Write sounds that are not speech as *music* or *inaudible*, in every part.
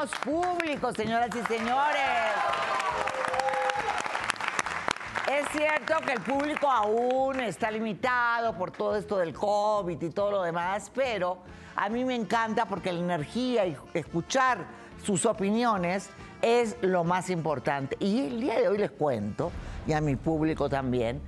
tenemos público, señoras y señores. Es cierto que el público aún está limitado por todo esto del COVID y todo lo demás, pero a mí me encanta porque la energía y escuchar sus opiniones es lo más importante. Y el día de hoy les cuento, y a mi público también,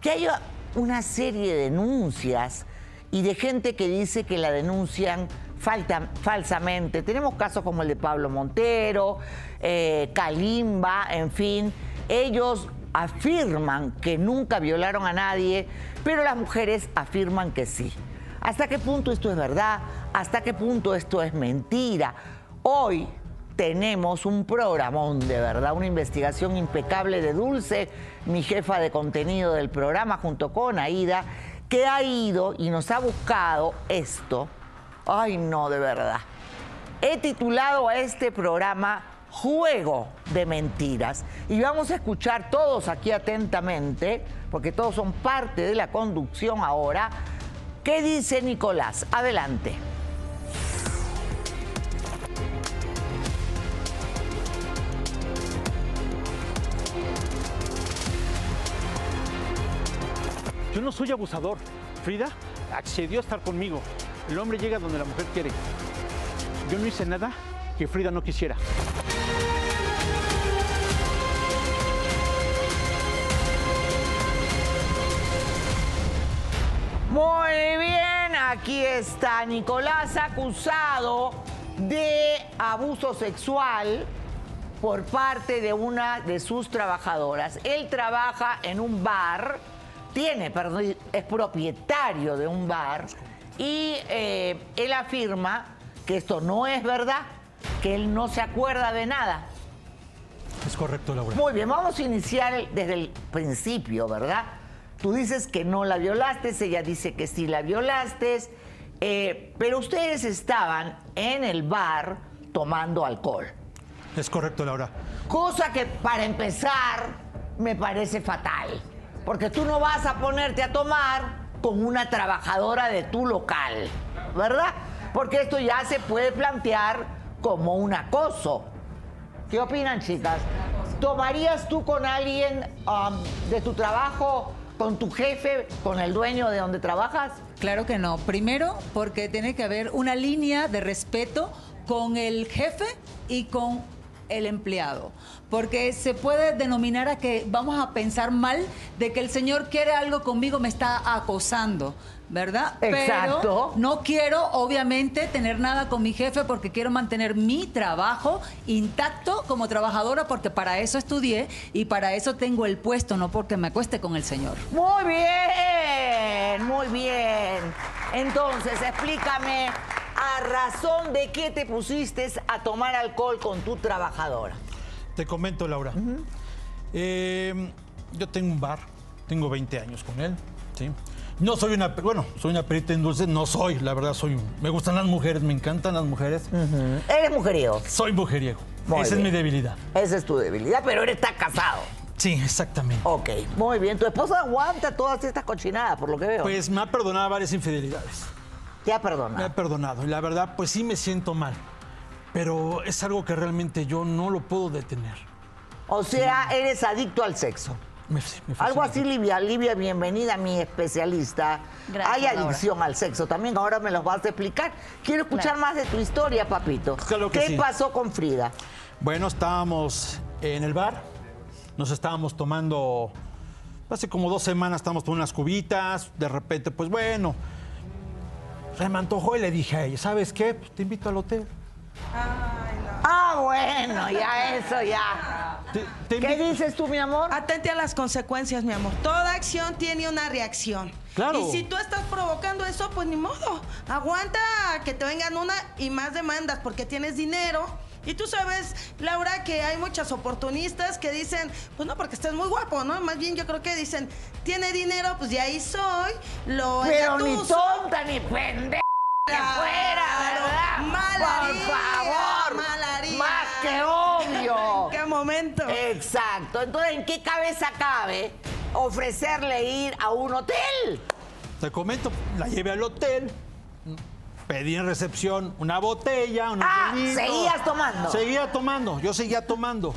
que hay una serie de denuncias y de gente que dice que la denuncian falsamente. Tenemos casos como el de Pablo Montero, eh, Kalimba, en fin. Ellos afirman que nunca violaron a nadie, pero las mujeres afirman que sí. ¿Hasta qué punto esto es verdad? ¿Hasta qué punto esto es mentira? Hoy tenemos un programón de verdad, una investigación impecable de Dulce, mi jefa de contenido del programa, junto con Aida, que ha ido y nos ha buscado esto. Ay, no, de verdad. He titulado a este programa Juego de Mentiras y vamos a escuchar todos aquí atentamente, porque todos son parte de la conducción ahora. ¿Qué dice Nicolás? Adelante. Yo no soy abusador. Frida accedió a estar conmigo. El hombre llega donde la mujer quiere. Yo no hice nada que Frida no quisiera. Muy bien, aquí está Nicolás acusado de abuso sexual por parte de una de sus trabajadoras. Él trabaja en un bar tiene, perdón, es propietario de un bar y eh, él afirma que esto no es verdad, que él no se acuerda de nada. Es correcto, Laura. Muy bien, vamos a iniciar desde el principio, ¿verdad? Tú dices que no la violaste, ella dice que sí la violaste, eh, pero ustedes estaban en el bar tomando alcohol. Es correcto, Laura. Cosa que para empezar me parece fatal. Porque tú no vas a ponerte a tomar con una trabajadora de tu local, ¿verdad? Porque esto ya se puede plantear como un acoso. ¿Qué opinan, chicas? ¿Tomarías tú con alguien um, de tu trabajo, con tu jefe, con el dueño de donde trabajas? Claro que no. Primero, porque tiene que haber una línea de respeto con el jefe y con el empleado porque se puede denominar a que vamos a pensar mal de que el señor quiere algo conmigo, me está acosando. ¿verdad? Exacto. Pero no quiero, obviamente, tener nada con mi jefe porque quiero mantener mi trabajo intacto como trabajadora porque para eso estudié y para eso tengo el puesto, no porque me acueste con el señor. Muy bien, muy bien. Entonces, explícame a razón de qué te pusiste a tomar alcohol con tu trabajadora. Te comento, Laura. Eh, yo tengo un bar, tengo 20 años con él, ¿sí? No soy una, bueno, soy una perita en dulce, no soy, la verdad soy, me gustan las mujeres, me encantan las mujeres. ¿Eres mujeriego? Soy mujeriego. Esa es mi debilidad. Esa es tu debilidad, pero eres está casado. Sí, exactamente. Ok, muy bien. Tu esposa aguanta todas estas cochinadas, por lo que veo. Pues me ha perdonado varias infidelidades. ¿Te ha perdonado? Me ha perdonado. Y la verdad, pues sí me siento mal pero es algo que realmente yo no lo puedo detener. O sea, eres adicto al sexo. Me, algo así, Livia. Livia, bienvenida, mi especialista. Gracias, Hay adicción al sexo también, ahora me lo vas a explicar. Quiero escuchar más de tu historia, papito. ¿Qué pasó con Frida? Bueno, estábamos en el bar, nos estábamos tomando, hace como dos semanas estábamos tomando unas cubitas, de repente, pues bueno, se me antojó y le dije a ella, ¿sabes qué? Pues te invito al hotel. Ah, bueno, ya eso, ya. ¿Qué dices tú, mi amor? Atente a las consecuencias, mi amor. Toda acción tiene una reacción. Claro. Y si tú estás provocando eso, pues ni modo. Aguanta que te vengan una y más demandas porque tienes dinero. Y tú sabes, Laura, que hay muchas oportunistas que dicen, pues no, porque estás muy guapo, ¿no? Más bien yo creo que dicen, tiene dinero, pues de ahí soy, lo Pero ni tonta ni pendeja que fuera, ¿verdad? Por favor. Más que obvio. *laughs* ¿En qué momento? Exacto. Entonces, ¿en qué cabeza cabe ofrecerle ir a un hotel? Te comento, la llevé al hotel. Pedí en recepción una botella, unos Ah, seguías tomando. Seguía tomando, yo seguía tomando.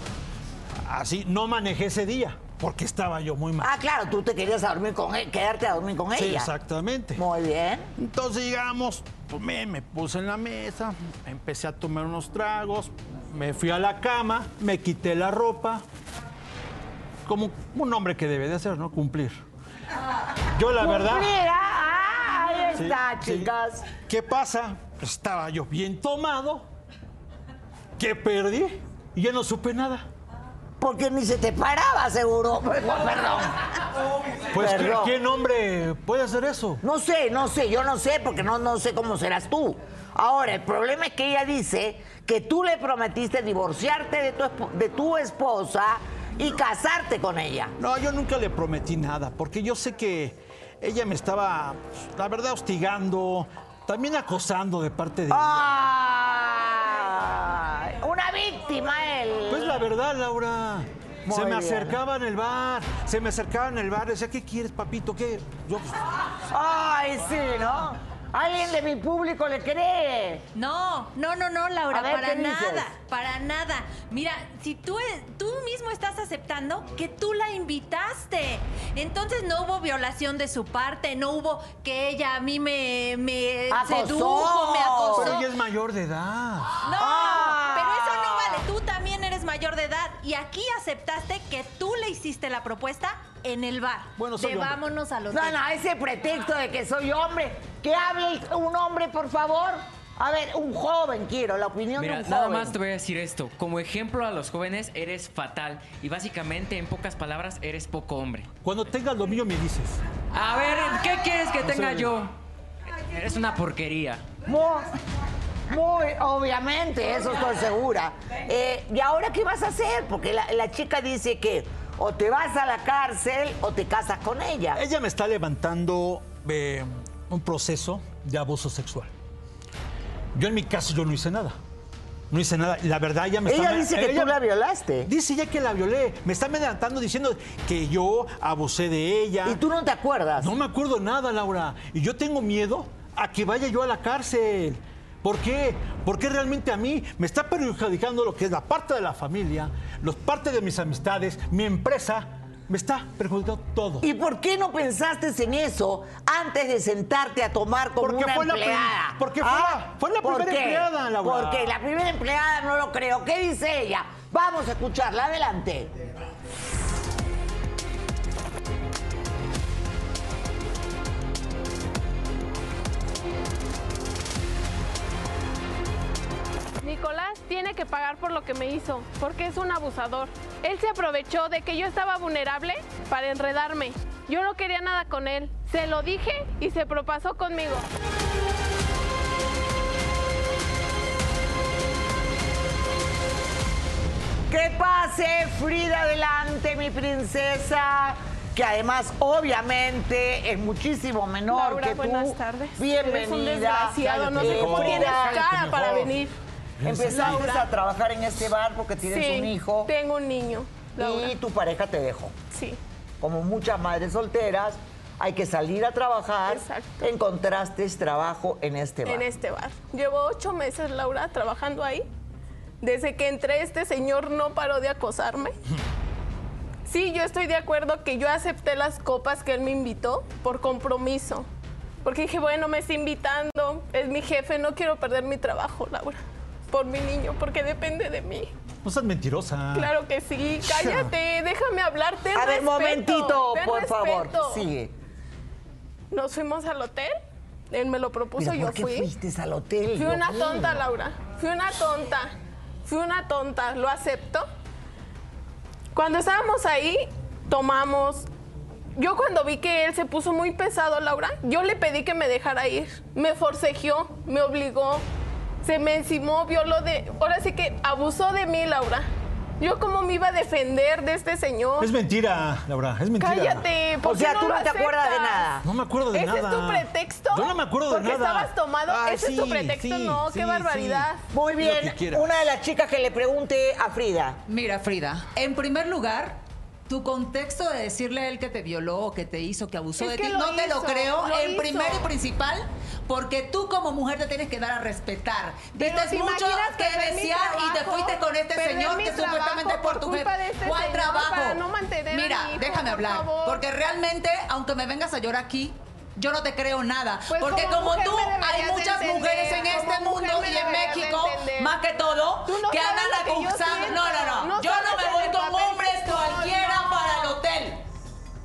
Así, no manejé ese día, porque estaba yo muy mal. Ah, claro, tú te querías dormir con él, quedarte a dormir con sí, ella. exactamente. Muy bien. Entonces llegamos, tomé, me puse en la mesa, empecé a tomar unos tragos, me fui a la cama, me quité la ropa, como un hombre que debe de hacer, ¿no? Cumplir. Yo la verdad... Ah, ahí está, sí. chicas. ¿Qué pasa? Estaba yo bien tomado, que perdí y ya no supe nada. Porque ni se te paraba, seguro. *laughs* Perdón. Pues, ¿qué, Perdón. ¿quién hombre puede hacer eso? No sé, no sé, yo no sé, porque no, no sé cómo serás tú. Ahora, el problema es que ella dice que tú le prometiste divorciarte de tu, esp- de tu esposa y casarte con ella. No, yo nunca le prometí nada, porque yo sé que ella me estaba, la verdad, hostigando, también acosando de parte de ella. ¡Ay! Una víctima él. Pues la verdad, Laura. Muy se me bien. acercaba en el bar, se me acercaba en el bar, decía, ¿qué quieres, papito? ¿Qué? Yo, pues, Ay, sí, ¿no? ¿Alguien de mi público le cree? No, no, no, no, Laura, A ver, para nada, para nada. Mira, si tú, tú mismo estás aceptando que tú la invitaste, entonces no hubo violación de su parte, no hubo que ella a mí me, me Acosó. sedujo, me acosó. pero ella es mayor de edad. No, Ah. pero eso no vale. Tú también eres mayor de edad y aquí aceptaste que tú le hiciste la propuesta en el bar. Bueno, soy de hombre. vámonos al hotel. No, no, ese pretexto de que soy hombre. Que hable un hombre, por favor. A ver, un joven quiero, la opinión Mira, de un nada joven. más te voy a decir esto. Como ejemplo a los jóvenes, eres fatal. Y básicamente, en pocas palabras, eres poco hombre. Cuando tengas lo mío me dices. A ver, ¿qué quieres que tenga yo? Eres una porquería. Muy, muy obviamente, eso estoy segura. Eh, ¿Y ahora qué vas a hacer? Porque la, la chica dice que o te vas a la cárcel o te casas con ella. Ella me está levantando eh, un proceso de abuso sexual. Yo en mi caso yo no hice nada. No hice nada. La verdad ella me Ella está... dice que ella- tú la violaste. Dice ya que la violé. Me está levantando diciendo que yo abusé de ella. Y tú no te acuerdas. No me acuerdo nada, Laura. Y yo tengo miedo a que vaya yo a la cárcel. ¿Por qué? Porque realmente a mí me está perjudicando lo que es la parte de la familia, los parte de mis amistades, mi empresa. Me está perjudicando todo. ¿Y por qué no pensaste en eso antes de sentarte a tomar con Porque una fue empleada? ¿Ah? porque fue la- fue la ¿Por primera qué? empleada, Laura. Porque la primera empleada no lo creo. ¿Qué dice ella? Vamos a escucharla. Adelante. Nicolás tiene que pagar por lo que me hizo, porque es un abusador. Él se aprovechó de que yo estaba vulnerable para enredarme. Yo no quería nada con él. Se lo dije y se propasó conmigo. Que pase Frida adelante, mi princesa. Que además, obviamente, es muchísimo menor Laura, que tú. buenas tardes. Bienvenida. Eres un desgraciado, no sé cómo tienes cara para venir. Empezaste a trabajar en este bar porque tienes sí, un hijo tengo un niño. Laura. y tu pareja te dejó. Sí, Como muchas madres solteras, hay que salir a trabajar. Exacto. Encontraste trabajo en este bar. en este bar. Llevo ocho meses, Laura, trabajando ahí. Desde que entré, este señor no paró de acosarme. *laughs* Sí, yo estoy de acuerdo que yo acepté las copas que él me invitó por compromiso. Porque dije, bueno, me está invitando, es mi jefe, no quiero perder mi trabajo, Laura. Por mi niño, porque depende de mí. No seas mentirosa. Claro que sí, cállate, déjame hablar, ten a ver, respeto, momentito, ten por favor. Sigue. Nos fuimos al hotel, él me lo propuso, Mira, yo ¿por qué fui. fuiste al hotel? Fui una mío? tonta, Laura. Fui una tonta. Fui una tonta. ¿Lo acepto? Cuando estábamos ahí, tomamos. Yo cuando vi que él se puso muy pesado, Laura, yo le pedí que me dejara ir. Me forcejeó, me obligó, se me encimó, vio lo de... Ahora sí que abusó de mí, Laura. Yo cómo me iba a defender de este señor. Es mentira, Laura. Es mentira. Cállate, ¿por O sea, qué no tú no te acuerdas de nada. No me acuerdo de ¿Ese nada. es tu pretexto? Yo no me acuerdo de Porque nada. estabas tomado. Ah, Ese es tu pretexto. sí, no, sí, qué barbaridad. Muy bien, una de las chicas que le pregunte a Frida. Mira, Frida, en primer lugar, tu contexto de decirle a él que te violó que te hizo, que abusó Es de que ti, no te lo creo lo en hizo. primero y principal, porque tú como mujer te tienes que dar a respetar. Diste ¿te mucho que desear y te fuiste con este señor que supuestamente trabajo por por tu jefe. este ¿Cuál trabajo? para no mantener a Mira, mi hijo, déjame por hablar, favor. porque realmente, aunque me vengas a llorar aquí, yo no te creo nada. Pues porque como tú, hay muchas entender, mujeres en este mundo y en México, más que todo, no que andan acusando. No, no, no. No yo no me voy con hombres cualquiera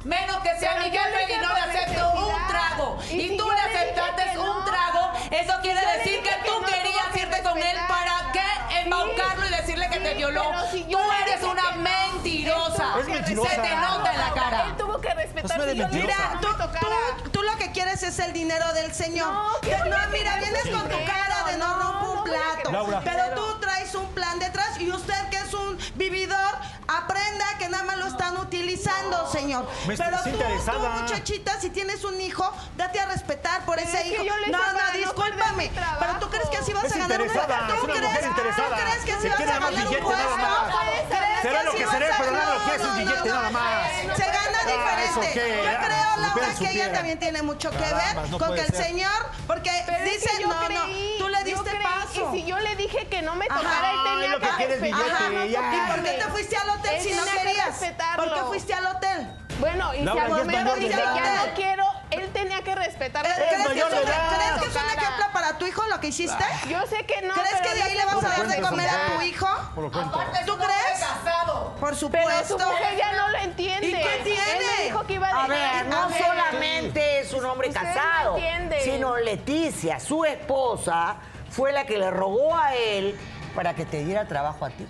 Menos que sea Pero mi jefe y no le acepto un trago. Y Y, si tú le aceptaste que un trago, eso quiere yo decir que que tú no querías que irte con él para qué embaucarlo y decirle que te violó. si Tú eres una que no, mentirosa. Es que mentirosa. Se te nota en la cara. Él tuvo que respetar dije Mira, que tú, tú, tú lo que quieres es el dinero del señor. No, ¿qué Te- voy no, a mira, vienes con tu cara de no No, no plato. Laura. Pero tú traes un plan detrás y usted que es un vividor, aprenda que nada más lo están utilizando, señor. Me Pero estás tú, tú, muchachita, si tienes un hijo, date a respetar por ese es hijo. no, no, no discúlpame. pero tú crees que así vas Es a ganar un interesada, ¿Tú. ¿Tú crees que así vas a ganar un puesto? nada más. ¿Crees Será lo que vas seré, a- pero nada lo que es no, un no, billete, no, nada más. Se gana Ah, ¿eso diferente. Yo Ah, creo, Laura, que ella también tiene mucho que ver no con que el señor, porque Pero es dice, que yo no, no, tú le yo diste creí, paso. Y si yo le dije que no me Ajá. tocara, él Ay, tenía lo que quiere es respetar, billete, no ya. ¿Y por qué te fuiste al hotel Él si no tenía que querías? respetarlo. ¿Por qué fuiste al hotel? Bueno, y Laura, si al momento dice ya no quiero, él tenía que respetar ¿Crees las que, es mayor de un, edad. ¿Crees que es un ejemplo para tu hijo lo que hiciste? Yo sé que no, ¿Crees que de ahí le vas a dar de comer a tu hijo? Aparte, ¿Tú crees? casado. Por Pero su supuesto. mujer ya no lo entiende. ¿Y qué tiene? Él me dijo que iba a A ver, no solamente es un hombre casado, sino Leticia, su esposa, fue la que le rogó a él para que te diera trabajo a ti.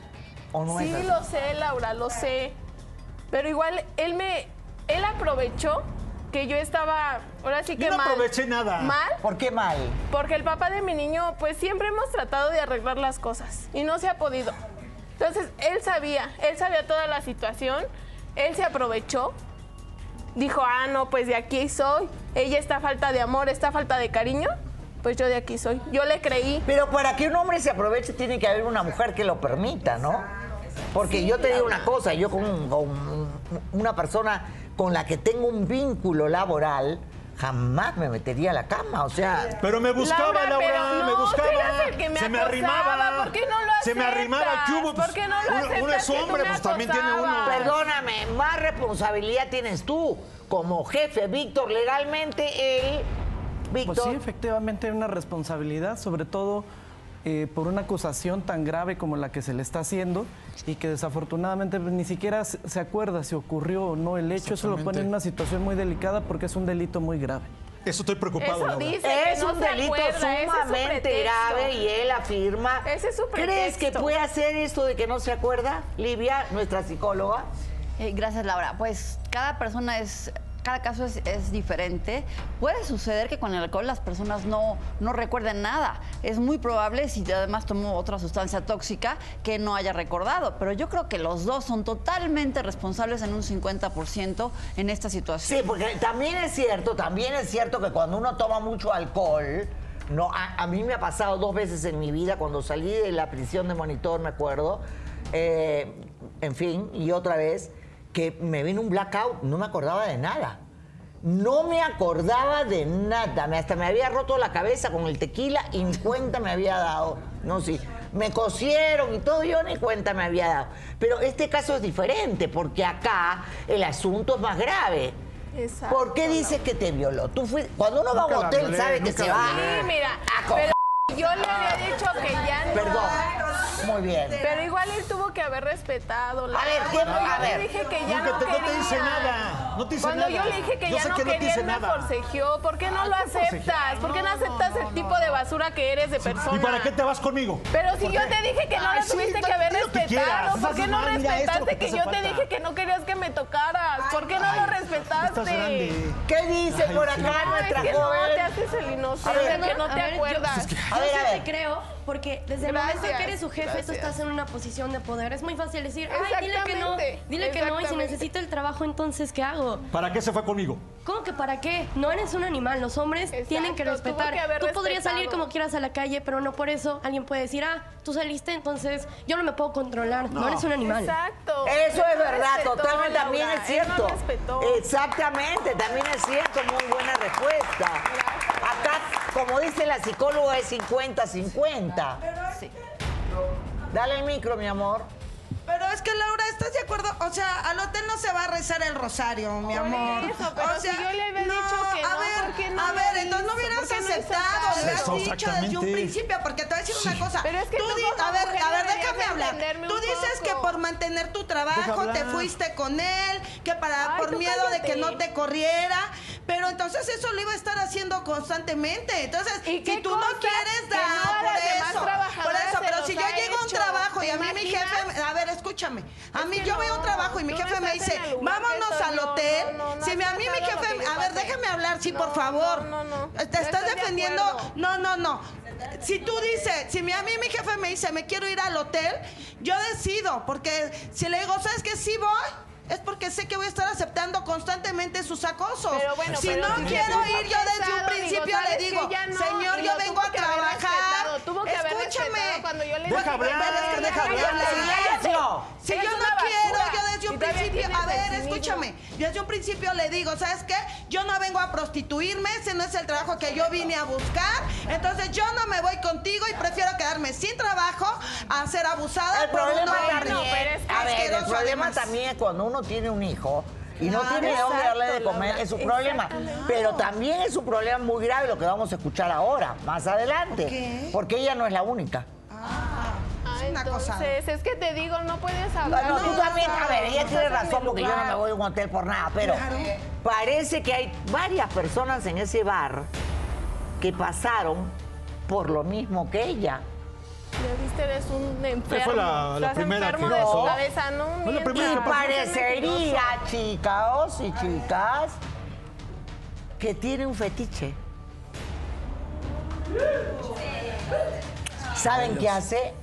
¿O no Sí, es así? lo sé, Laura, lo sé. Pero igual él me. Él aprovechó que yo estaba. Ahora sí que Yo no mal. aproveché nada. Mal. ¿Por qué mal? Porque el papá de mi niño, pues siempre hemos tratado de arreglar las cosas y no se ha podido. Entonces, él sabía, él sabía toda la situación, él se aprovechó, dijo, ah, no, pues de aquí soy, ella está falta de amor, está falta de cariño, pues yo de aquí soy. Yo le creí. Pero para que un hombre se aproveche tiene que haber una mujer que lo permita, ¿no? Porque yo te digo una cosa, yo con, con una persona con la que tengo un vínculo laboral, jamás me metería a la cama, o sea... Pero me buscaba, Laura, me buscaba. que me se me arrimaba. ¿por qué no lo Se me arrimaba. ¿Qué hubo? aceptas? ¿Por qué no lo uno, uno es hombre, pues también tiene uno. Perdóname, más responsabilidad tienes tú como jefe, Víctor, legalmente él... Víctor, Pues sí, efectivamente hay una responsabilidad, sobre todo eh, por una acusación tan grave como la que se le está haciendo y que desafortunadamente pues, ni siquiera se acuerda si ocurrió o no el hecho. Eso lo pone en una situación muy delicada porque es un delito muy grave. Eso estoy preocupado, Eso dice que Es no un se delito acuerda, sumamente grave y él afirma. Ese es su ¿Crees que puede hacer esto de que no se acuerda? Livia, nuestra psicóloga. Eh, gracias, Laura. Pues cada persona es, cada caso es, diferente. Puede suceder que con el alcohol las personas no, no recuerden nada. Es muy probable, si además tomó otra sustancia tóxica, que no haya recordado. Pero yo creo que los dos son totalmente responsables en un 50% en esta situación. Sí, porque también es cierto, también es cierto que cuando uno toma mucho alcohol, no, a, a mí me ha pasado dos veces en mi vida, cuando salí de la prisión de monitor, me acuerdo, eh, en fin, y otra vez, que me vino un blackout, no me acordaba de nada. No me acordaba de nada, me- hasta me había roto la cabeza con el tequila y ni cuenta me había dado. No, sí, me cosieron y todo, yo ni cuenta me había dado. Pero este caso es diferente, porque acá el asunto es más grave. Exacto, ¿Por qué dices que te violó? Tú fuiste- cuando uno va a un hotel violé, sabe que se va. Sí, mira, a pero yo le había dicho que ya no. Perdón. Muy bien. Pero igual él tuvo que haber respetado. la- A ver, ¿qué- a yo ver. le dije que ya Nunca no te- no te hice nada, no te hice Cuando nada. yo le dije que Yo ya no que quería, él me forcejeó. ¿Por qué no lo Ay, ¿qué aceptas? ¿Por qué no aceptas el tipo de basura que eres de persona? ¿Y para qué te vas conmigo? Pero si ¿Por yo qué? te dije que no Ay, lo tuviste que haber lo respetado, ¿por qué no lo respetaste que yo te dije que no querías que me tocaras? ¿Por qué no lo respetaste? ¿Qué dice por acá nuestra que no, te joven? haces el inocente, que no te acuerdas. A ver, a ver. creo, porque desde el momento Gracias, que eres su jefe, tú gracias. estás en una posición de poder. Es muy fácil decir, ay, dile que no, dile que no, y si necesito el trabajo, entonces, ¿qué hago? ¿Para qué se fue conmigo? ¿Cómo que para qué? No eres un animal, los hombres tienen que respetar. que Tú podrías salir como quieras a la calle, pero no por eso alguien puede decir, ah, tú saliste, entonces yo no me puedo controlar. No, eres un animal. Exacto. Eso es no verdad, respetó, totalmente también Laura, es él cierto. no respetó. Exactamente, también es cierto, muy buena respuesta. Acá, como dice la psicóloga, es 50-50. Dale el micro, mi amor. Pero es que Laura, ¿estás de acuerdo? O sea, al hotel no se va a rezar el rosario, mi Por amor. eso, pero o sea, si yo le había dicho que a no, ver, ¿por qué no a ver, hizo? entonces no hubieras ¿Por qué no aceptado, le hubieras dicho desde un principio, porque te voy a decir una cosa. Pero es que tú como a ver, a ver, déjame de hablar. entenderme Tú dices que por mantener tu trabajo te fuiste con él, que para Ay, por miedo de que no te corriera, pero entonces eso lo iba a estar haciendo constantemente. Entonces, ¿Y qué si tú no quieres no dar por eso, por eso, pero si yo llego a un trabajo y ¿Te a mí mi jefe, a ver, escúchame, a mí yo voy a un no, trabajo y mi jefe me dice, vámonos al hotel. no, no, no si mi- a mí mi jefe, a ver, déjame hablar, sí, por favor. no, no, no. Te estás de defendiendo, no, no, no. Si tú dices, si mi- a mí mi jefe me dice, me quiero ir al hotel, yo decido, porque si le digo, ¿sabes qué? Sí voy. Es porque sé que voy a estar aceptando constantemente sus acosos. Pero bueno, si pero no si quiero ir, yo desde un digo, principio le ¿sabes digo, no, señor, yo vengo a trabajar. Respetado, tuvo que haber respetado cuando yo le Deja dije, hablar, pero es que deja hablar. ¡Silencio! Si yo no quiero, yo desde un principio, a ver, escúchame, yo desde un principio le digo, ¿sabes qué? Yo no vengo a prostituirme, ese no es el trabajo que yo vine a buscar, entonces yo no me voy contigo y prefiero quedarme sin trabajo a ser abusada El por un problema hombre también, pero es que a ver, el problema además. también es cuando uno tiene un hijo y no Claro, tiene dónde darle de comer, es su problema. Pero también es un problema muy grave lo que vamos a escuchar ahora, más adelante. Porque ella no es la única. Ah, una cosa. entonces, es que te digo, no puedes hablar. no, tú también, a ver, ella No tiene razón porque yo no me voy a un hotel por nada, pero parece que hay varias personas en ese bar que pasaron por lo mismo que ella. Ya viste, eres un enfermo. fue la- primera enfermo que de pasó. cabeza, no Fue la mientas. primera Y que parecería, chicos y chicas, que tiene un fetiche. ¿Saben qué hace?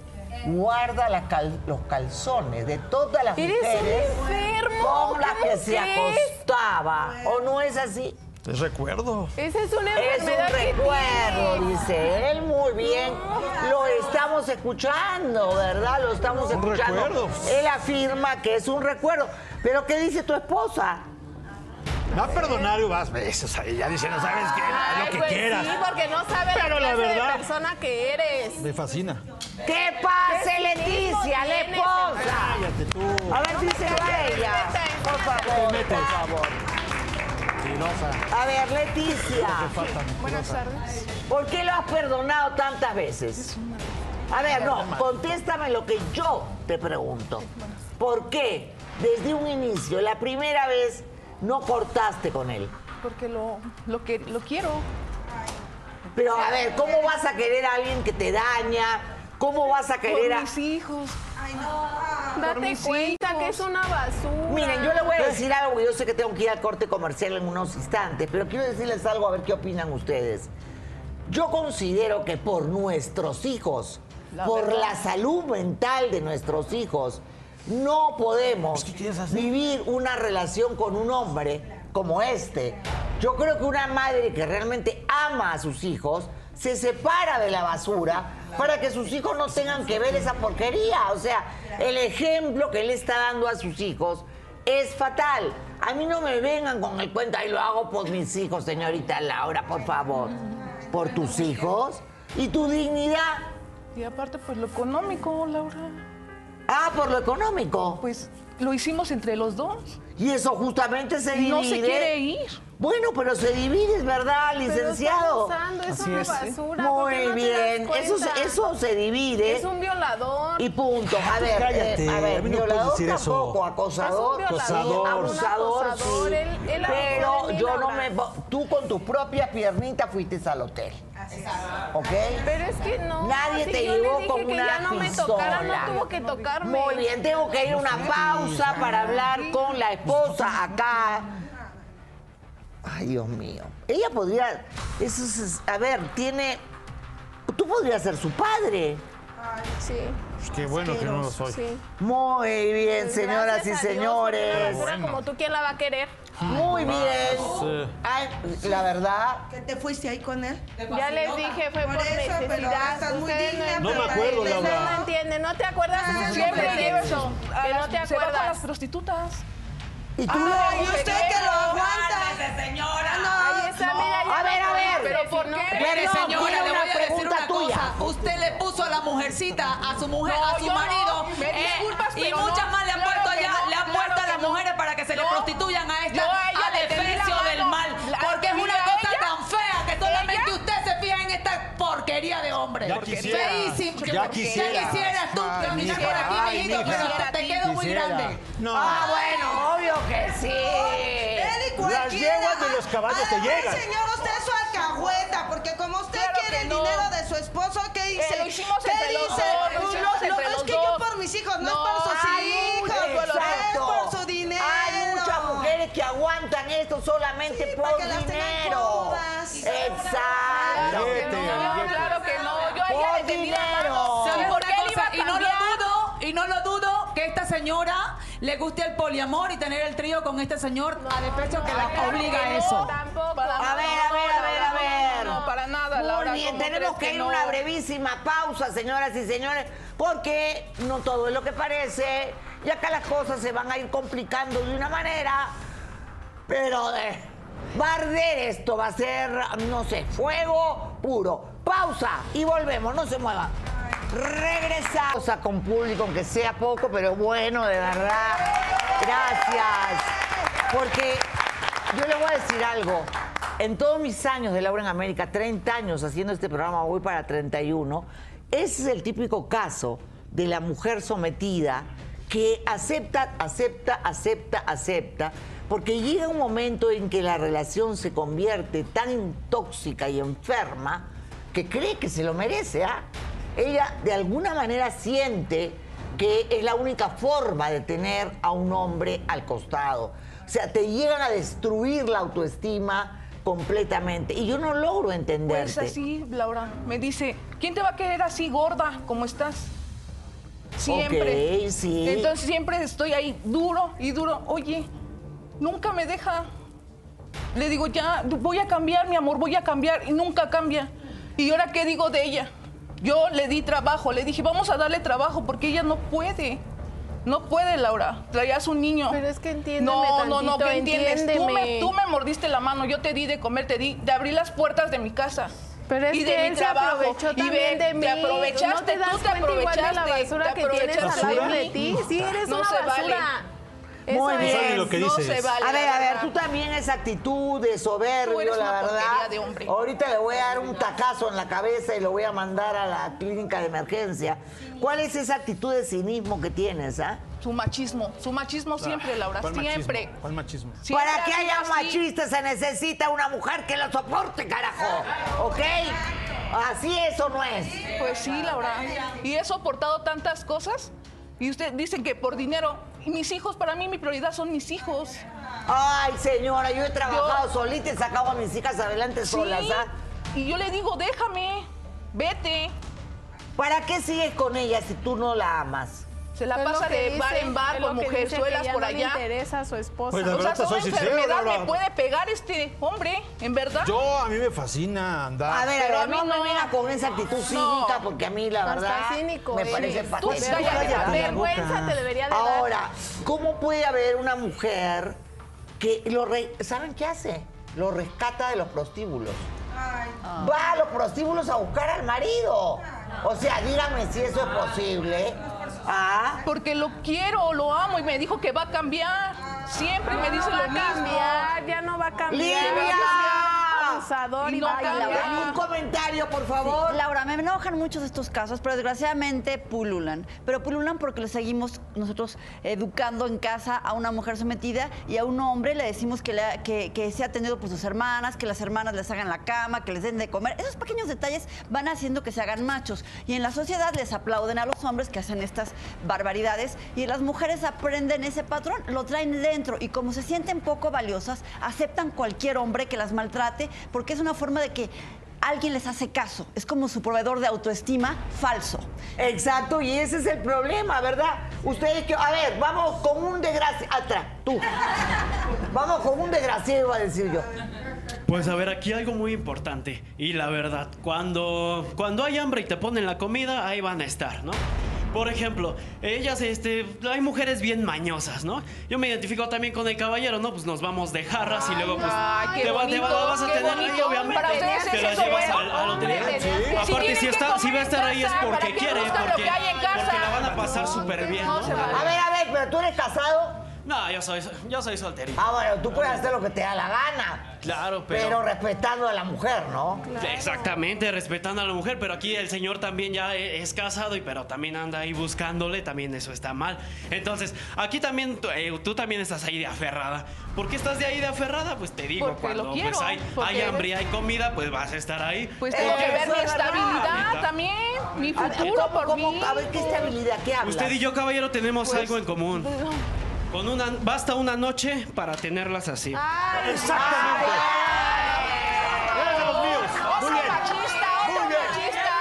Guarda cal- los calzones de todas las Eres un mujeres enfermo, con las que ¿cómo se acostaba. ¿O no es así? Es recuerdo. Esa es una Es un enfermedad recuerdo, dice él. Muy bien. Lo estamos escuchando, ¿verdad? Lo estamos Un escuchando. recuerdo. Él afirma que es un recuerdo. ¿Pero qué dice tu esposa? Va a perdonar y vas besos ahí. Ya dice, no sabes qué, Ay, lo que pues quieras. Sí, porque no sabes Pero la la verdad- de persona que eres. Me fascina. ¿Qué pase, ¿Qué Leticia, la esposa? Cállate tú. A ver, díselo ella. Por favor, por favor. A ver, Leticia, Buenas tardes. ¿por qué lo has perdonado tantas veces? A ver, no, contéstame lo que yo te pregunto. ¿Por qué desde un inicio, la primera vez, no cortaste con él? Porque lo, lo, que, lo quiero. Pero a ver, ¿cómo vas a querer a alguien que te daña? ¿Cómo vas a querer Por a...? mis hijos. Date cuenta hijos. que es una basura. Miren, yo le voy a decir algo, yo sé que tengo que ir al corte comercial en unos instantes, pero quiero decirles algo a ver qué opinan ustedes. Yo considero que por nuestros hijos, La por verdad. la salud mental de nuestros hijos, no podemos vivir una relación con un hombre como este. Yo creo que una madre que realmente ama a sus hijos se separa de la basura para que sus hijos no tengan que ver esa porquería. O sea, el ejemplo que él está dando a sus hijos es fatal. A mí no me vengan con el cuento, ahí lo hago por mis hijos, señorita Laura, por favor. Por tus hijos y tu dignidad. Y aparte, pues lo económico, Laura. Ah, por lo económico. Pues lo hicimos entre los dos. Y eso justamente se divide. No se quiere ir. Bueno, pero se divide, es verdad, Pero está licenciado. es Así una es. basura. ¿por qué Muy no bien. Eso, eso se divide. Es un violador. Y punto. A ver, Cállate, eh, a ver, a no violador decir eso. tampoco, acosador, Es violador. abusador, sí. él- él pero yo no me, tú con tus propias piernitas fuiste al hotel, ¿ok? Pero es que no. Nadie si te llevó con que una ya no me pistola. tocara, no tuvo que tocarme. Muy bien, tengo que ir a una pausa para hablar con la esposa acá. Ay, Dios mío. Ella podría, eso es, a ver, tiene tú podrías ser su padre. Sí. Pues qué bueno que no lo soy. Sí. Muy bien, Pues señoras gracias y a Dios, señores. porque una basura como tú, ¿quién la va a querer? Muy bien. Sí. Ay, la verdad, ¿Que te fuiste ahí con él? Ya les dije, fue por, Por eso, pero necesidad. estás muy Ustedes digna, No me pero acuerdo, ustedes Laura. No entienden, ¿no te acuerdas? Ese es Siempre siempre a Que no te se va con las acuerdas. prostitutas. y tú Ay, no. usted que lo aguanta. señora. Ahí está, mira, ya A ver, a ver. Pero ¿por qué? Perdón, señora, tiene le una voy a decir pregunta cosa. Usted le puso a la mujercita, a su mujer, No, a su no. marido. Me eh, disculpas, y muchas no. más le han Claro puesto allá, no, le han claro puesto a las no. mujeres para que se le No. prostituyan a esta a defensa del mal. La- Porque es una cosa ella- tan fea que solamente ella- usted se fija en esta porquería de hombre. Ya quisiera. Feísimo. Ya Ya quisiera. quisieras tú, mija, por aquí, ay, mijito, mija. pero te quedó muy grande. No. Ah, bueno, obvio que sí. Él y cualquiera. Las yeguas de los caballos te llegan. señor, usted es su alcahueta, porque como usted Claro quiere que el no. dinero de su esposo, ¿qué dice? lo hicimos ¿Qué entre los dice? dos, lo No, hicimos no, entre es los que dos. yo por mis hijos, no, es No, por sus Hay hijos, es por su dinero. Hay muchas mujeres que aguantan esto solamente Sí, por para que las tengan dinero. cómodas. Exacto. Billete, No, billete. claro que no. Yo a ella Por le mano. dinero. ¿Sabe ¿Sabes por por qué qué él iba a Y no lo dudo, y no lo dudo que señora le guste el poliamor y tener el trío con este señor a despecho que la Claro obliga a eso. no, Tampoco. A ver, a ver, a ver, a ver. No, no, para nada, Laura. Muy bien, ¿cómo tenemos que ir a no? una brevísima pausa, señoras y señores, porque no todo es lo que parece y acá las cosas se van a ir complicando de una manera, pero de va a arder esto, va a ser, no sé, fuego puro. Pausa y volvemos, no se muevan. Regresamos a con público, aunque sea poco, pero bueno, de verdad. Gracias. Porque yo le voy a decir algo. En todos mis años de Laura en América, 30 años haciendo este programa, voy para 31, ese es el típico caso de la mujer sometida que acepta, acepta, acepta, acepta, porque llega un momento en que la relación se convierte tan tóxica y enferma que cree que se lo merece, ¿ah? Ella de alguna manera siente que es la única forma de tener a un hombre al costado. O sea, te llegan a destruir la autoestima completamente. Y yo no logro entenderte. Pues así, Laura. Me dice, ¿quién te va a querer así gorda como estás? Siempre. Ok, sí. Entonces siempre estoy ahí duro y duro. Oye, nunca me deja. Le digo, ya, voy a cambiar, mi amor, voy a cambiar. Y nunca cambia. ¿Y ahora qué digo de ella? Yo le di trabajo, le dije, vamos a darle trabajo porque ella no puede. No puede, Laura. Traías un niño. Pero es que entiéndeme No, no, no, ¿qué entiendes? Tú me, tú me mordiste la mano, yo te di de comer, te di, te abrí las puertas de mi casa. Pero es y que de mi él se trabajo. aprovechó Y también de mí. Te aprovechaste, ¿No te das tú te cuenta igual aprovechaste. de la basura te que tienes al aprovechaste lado de ti? Sí, eres no una se basura. Vale. Eso Muy es. bien. Lo que no dices. se vale. A ver, a ver, tú también esa actitud de soberbio, Tú eres la una verdad. de hombre. Ahorita le voy a dar un tacazo en la cabeza y lo voy a mandar a la clínica de emergencia. ¿Cuál es esa actitud de cinismo que tienes, ah? Su machismo, su machismo siempre, Laura, ¿Cuál siempre. Machismo? ¿Cuál machismo? Siempre Para que haya así. machistas se necesita una mujer que lo soporte, carajo. ¿Ok? Así eso no es. Pues sí, Laura. Y he soportado tantas cosas. Y usted dicen que por dinero. Mis hijos, para mí mi prioridad son mis hijos. Ay, señora, yo he trabajado Yo- solita y sacado a mis hijas adelante solas, Sí. ¿ah? Y yo le digo, déjame, vete. ¿Para qué sigues con ella si tú no la amas? Se la pasa de bar en bar con mujerzuelas por no le allá. interesa a su esposa. Pues la O sea, su soy sincero, me puede pegar este hombre, en verdad. Yo, a mí me fascina andar. A ver, a pero a mí no me no. venga con esa actitud cínica porque a mí la verdad cínico me eres. parece Tú patético. vergüenza te debería de dar. Ahora, ¿cómo puede haber una mujer que lo re- ¿saben qué hace? Lo rescata de los prostíbulos. Va a los prostíbulos a buscar al marido. O sea, díganme si eso es posible. Ah, Porque lo quiero, lo amo y me dijo que va a cambiar. Siempre me dice no va lo a mismo. cambiar, ya no va a cambiar. ¡Livia! Abusador y, no va a cambia. cambiar. un comentario, por favor. Laura, me enojan muchos estos casos, pero desgraciadamente pululan. Pero pululan porque le seguimos nosotros educando en casa a una mujer sometida y a un hombre le decimos que, le ha- que, que sea atendido por sus hermanas, que las hermanas les hagan la cama, que les den de comer. Esos pequeños detalles van haciendo que se hagan machos. Y en la sociedad les aplauden a los hombres que hacen estas barbaridades y las mujeres aprenden ese patrón, lo traen dentro y como se sienten poco valiosas, aceptan cualquier hombre que las maltrate porque es una forma de que alguien les hace caso. Es como su proveedor de autoestima falso. Exacto, y ese es el problema, ¿verdad? Ustedes que, a ver, vamos con un desgraciado, atrás, tú. Vamos con un desgraciado, iba a decir yo. Pues a ver, aquí algo muy importante. Y la verdad, cuando, cuando hay hambre y te ponen la comida, ahí van a estar, ¿no? Por ejemplo, ellas, este, hay mujeres bien mañosas, ¿no? Yo me identifico también con el caballero, ¿no? Pues nos vamos de jarras y luego pues Ay, qué te, va- te va- vas a qué tener ahí, obviamente. Para ustedes te es las eso llevas bueno. al, al hotel. Hombre, Sí. si Aparte, si, está, si va a estar ahí es porque ¿para qué quiere, porque, porque la van a pasar súper bien. A ver, a ver, pero tú eres casado. No, yo soy, yo soy solterito. Ah, bueno, tú puedes hacer lo que te da la gana. Claro, Pero, pero... respetando a la mujer, ¿no? Exactamente, respetando a la mujer, pero aquí el señor también ya e- es casado y pero también anda ahí buscándole, también eso está mal. Entonces, aquí también tú, eh, tú también estás ahí de aferrada. ¿Por qué estás de ahí de aferrada? Pues te digo, Porque cuando lo quiero, pues hay, hay hambre y eres- hay comida, pues vas a estar ahí. Pues tengo que ver mi estabilidad también, mi A ver, futuro ¿cómo- por cómo- mí. A ver, ¿qué estabilidad? ¿Qué hablas? Usted y yo, caballero, tenemos Pues, algo en común. Con una, basta una noche para tenerlas así. Exactamente. Eres de los míos. Muy bien. machista, Muy oso bien. machista.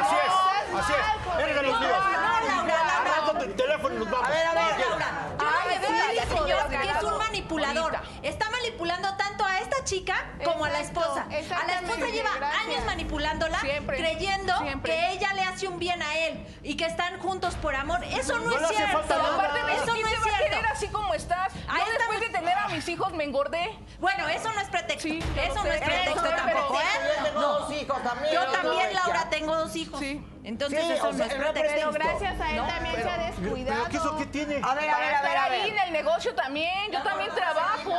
Así es, así es. Eres de los míos. Agarra tu teléfono y nos vamos. A ver, a ver, Como quieras. Laura, yo Ay, lo que veo sí, al hijo señor de que es un ganado. manipulador. Bonita. Está manipulando tanto a esta chica como a la esposa. A la esposa lleva gracias. años manipulándola, Siempre, creyendo siempre. que ella le hace un bien a él y que están juntos por amor. Eso no, es cierto. falta nada. Aparte, ¿ves Eso no es va a querer cierto. así como estás? Ahí Yo después estamos- de tener a mis hijos me engordé. Bueno, eso no es pretexto. Sí, yo eso no sé. es pretexto Eso, pero- tampoco, Yo ¿eh? tengo No. dos hijos también. Yo también, Laura, tengo dos hijos. Sí. Entonces Sí, eso o no sea, es no es pretexto. Pero gracias a él No, también se ha descuidado. Pero ¿qué eso qué tiene? A ver, a ver, a Para ver, estar a ahí en el negocio también. Yo también *laughs* trabajo.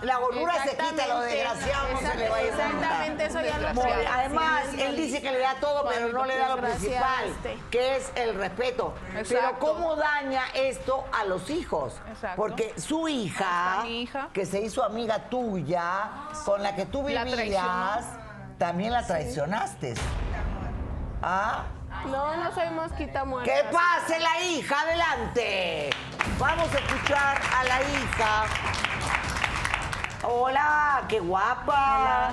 La gordura se quita, lo desgraciado no se le va a ir Exactamente, eso ya lo. Además, él dice que le da todo, pero no le da lo principal, que es el respeto. Pero. ¿cómo daña esto a los hijos? Porque su hija, que se hizo amiga tuya, con la que tú vivías, también la traicionaste. ¿Ah? No, no soy mosquita muerta. ¡Que pase la hija! ¡Adelante! Vamos a escuchar a la hija. Hola, qué guapa.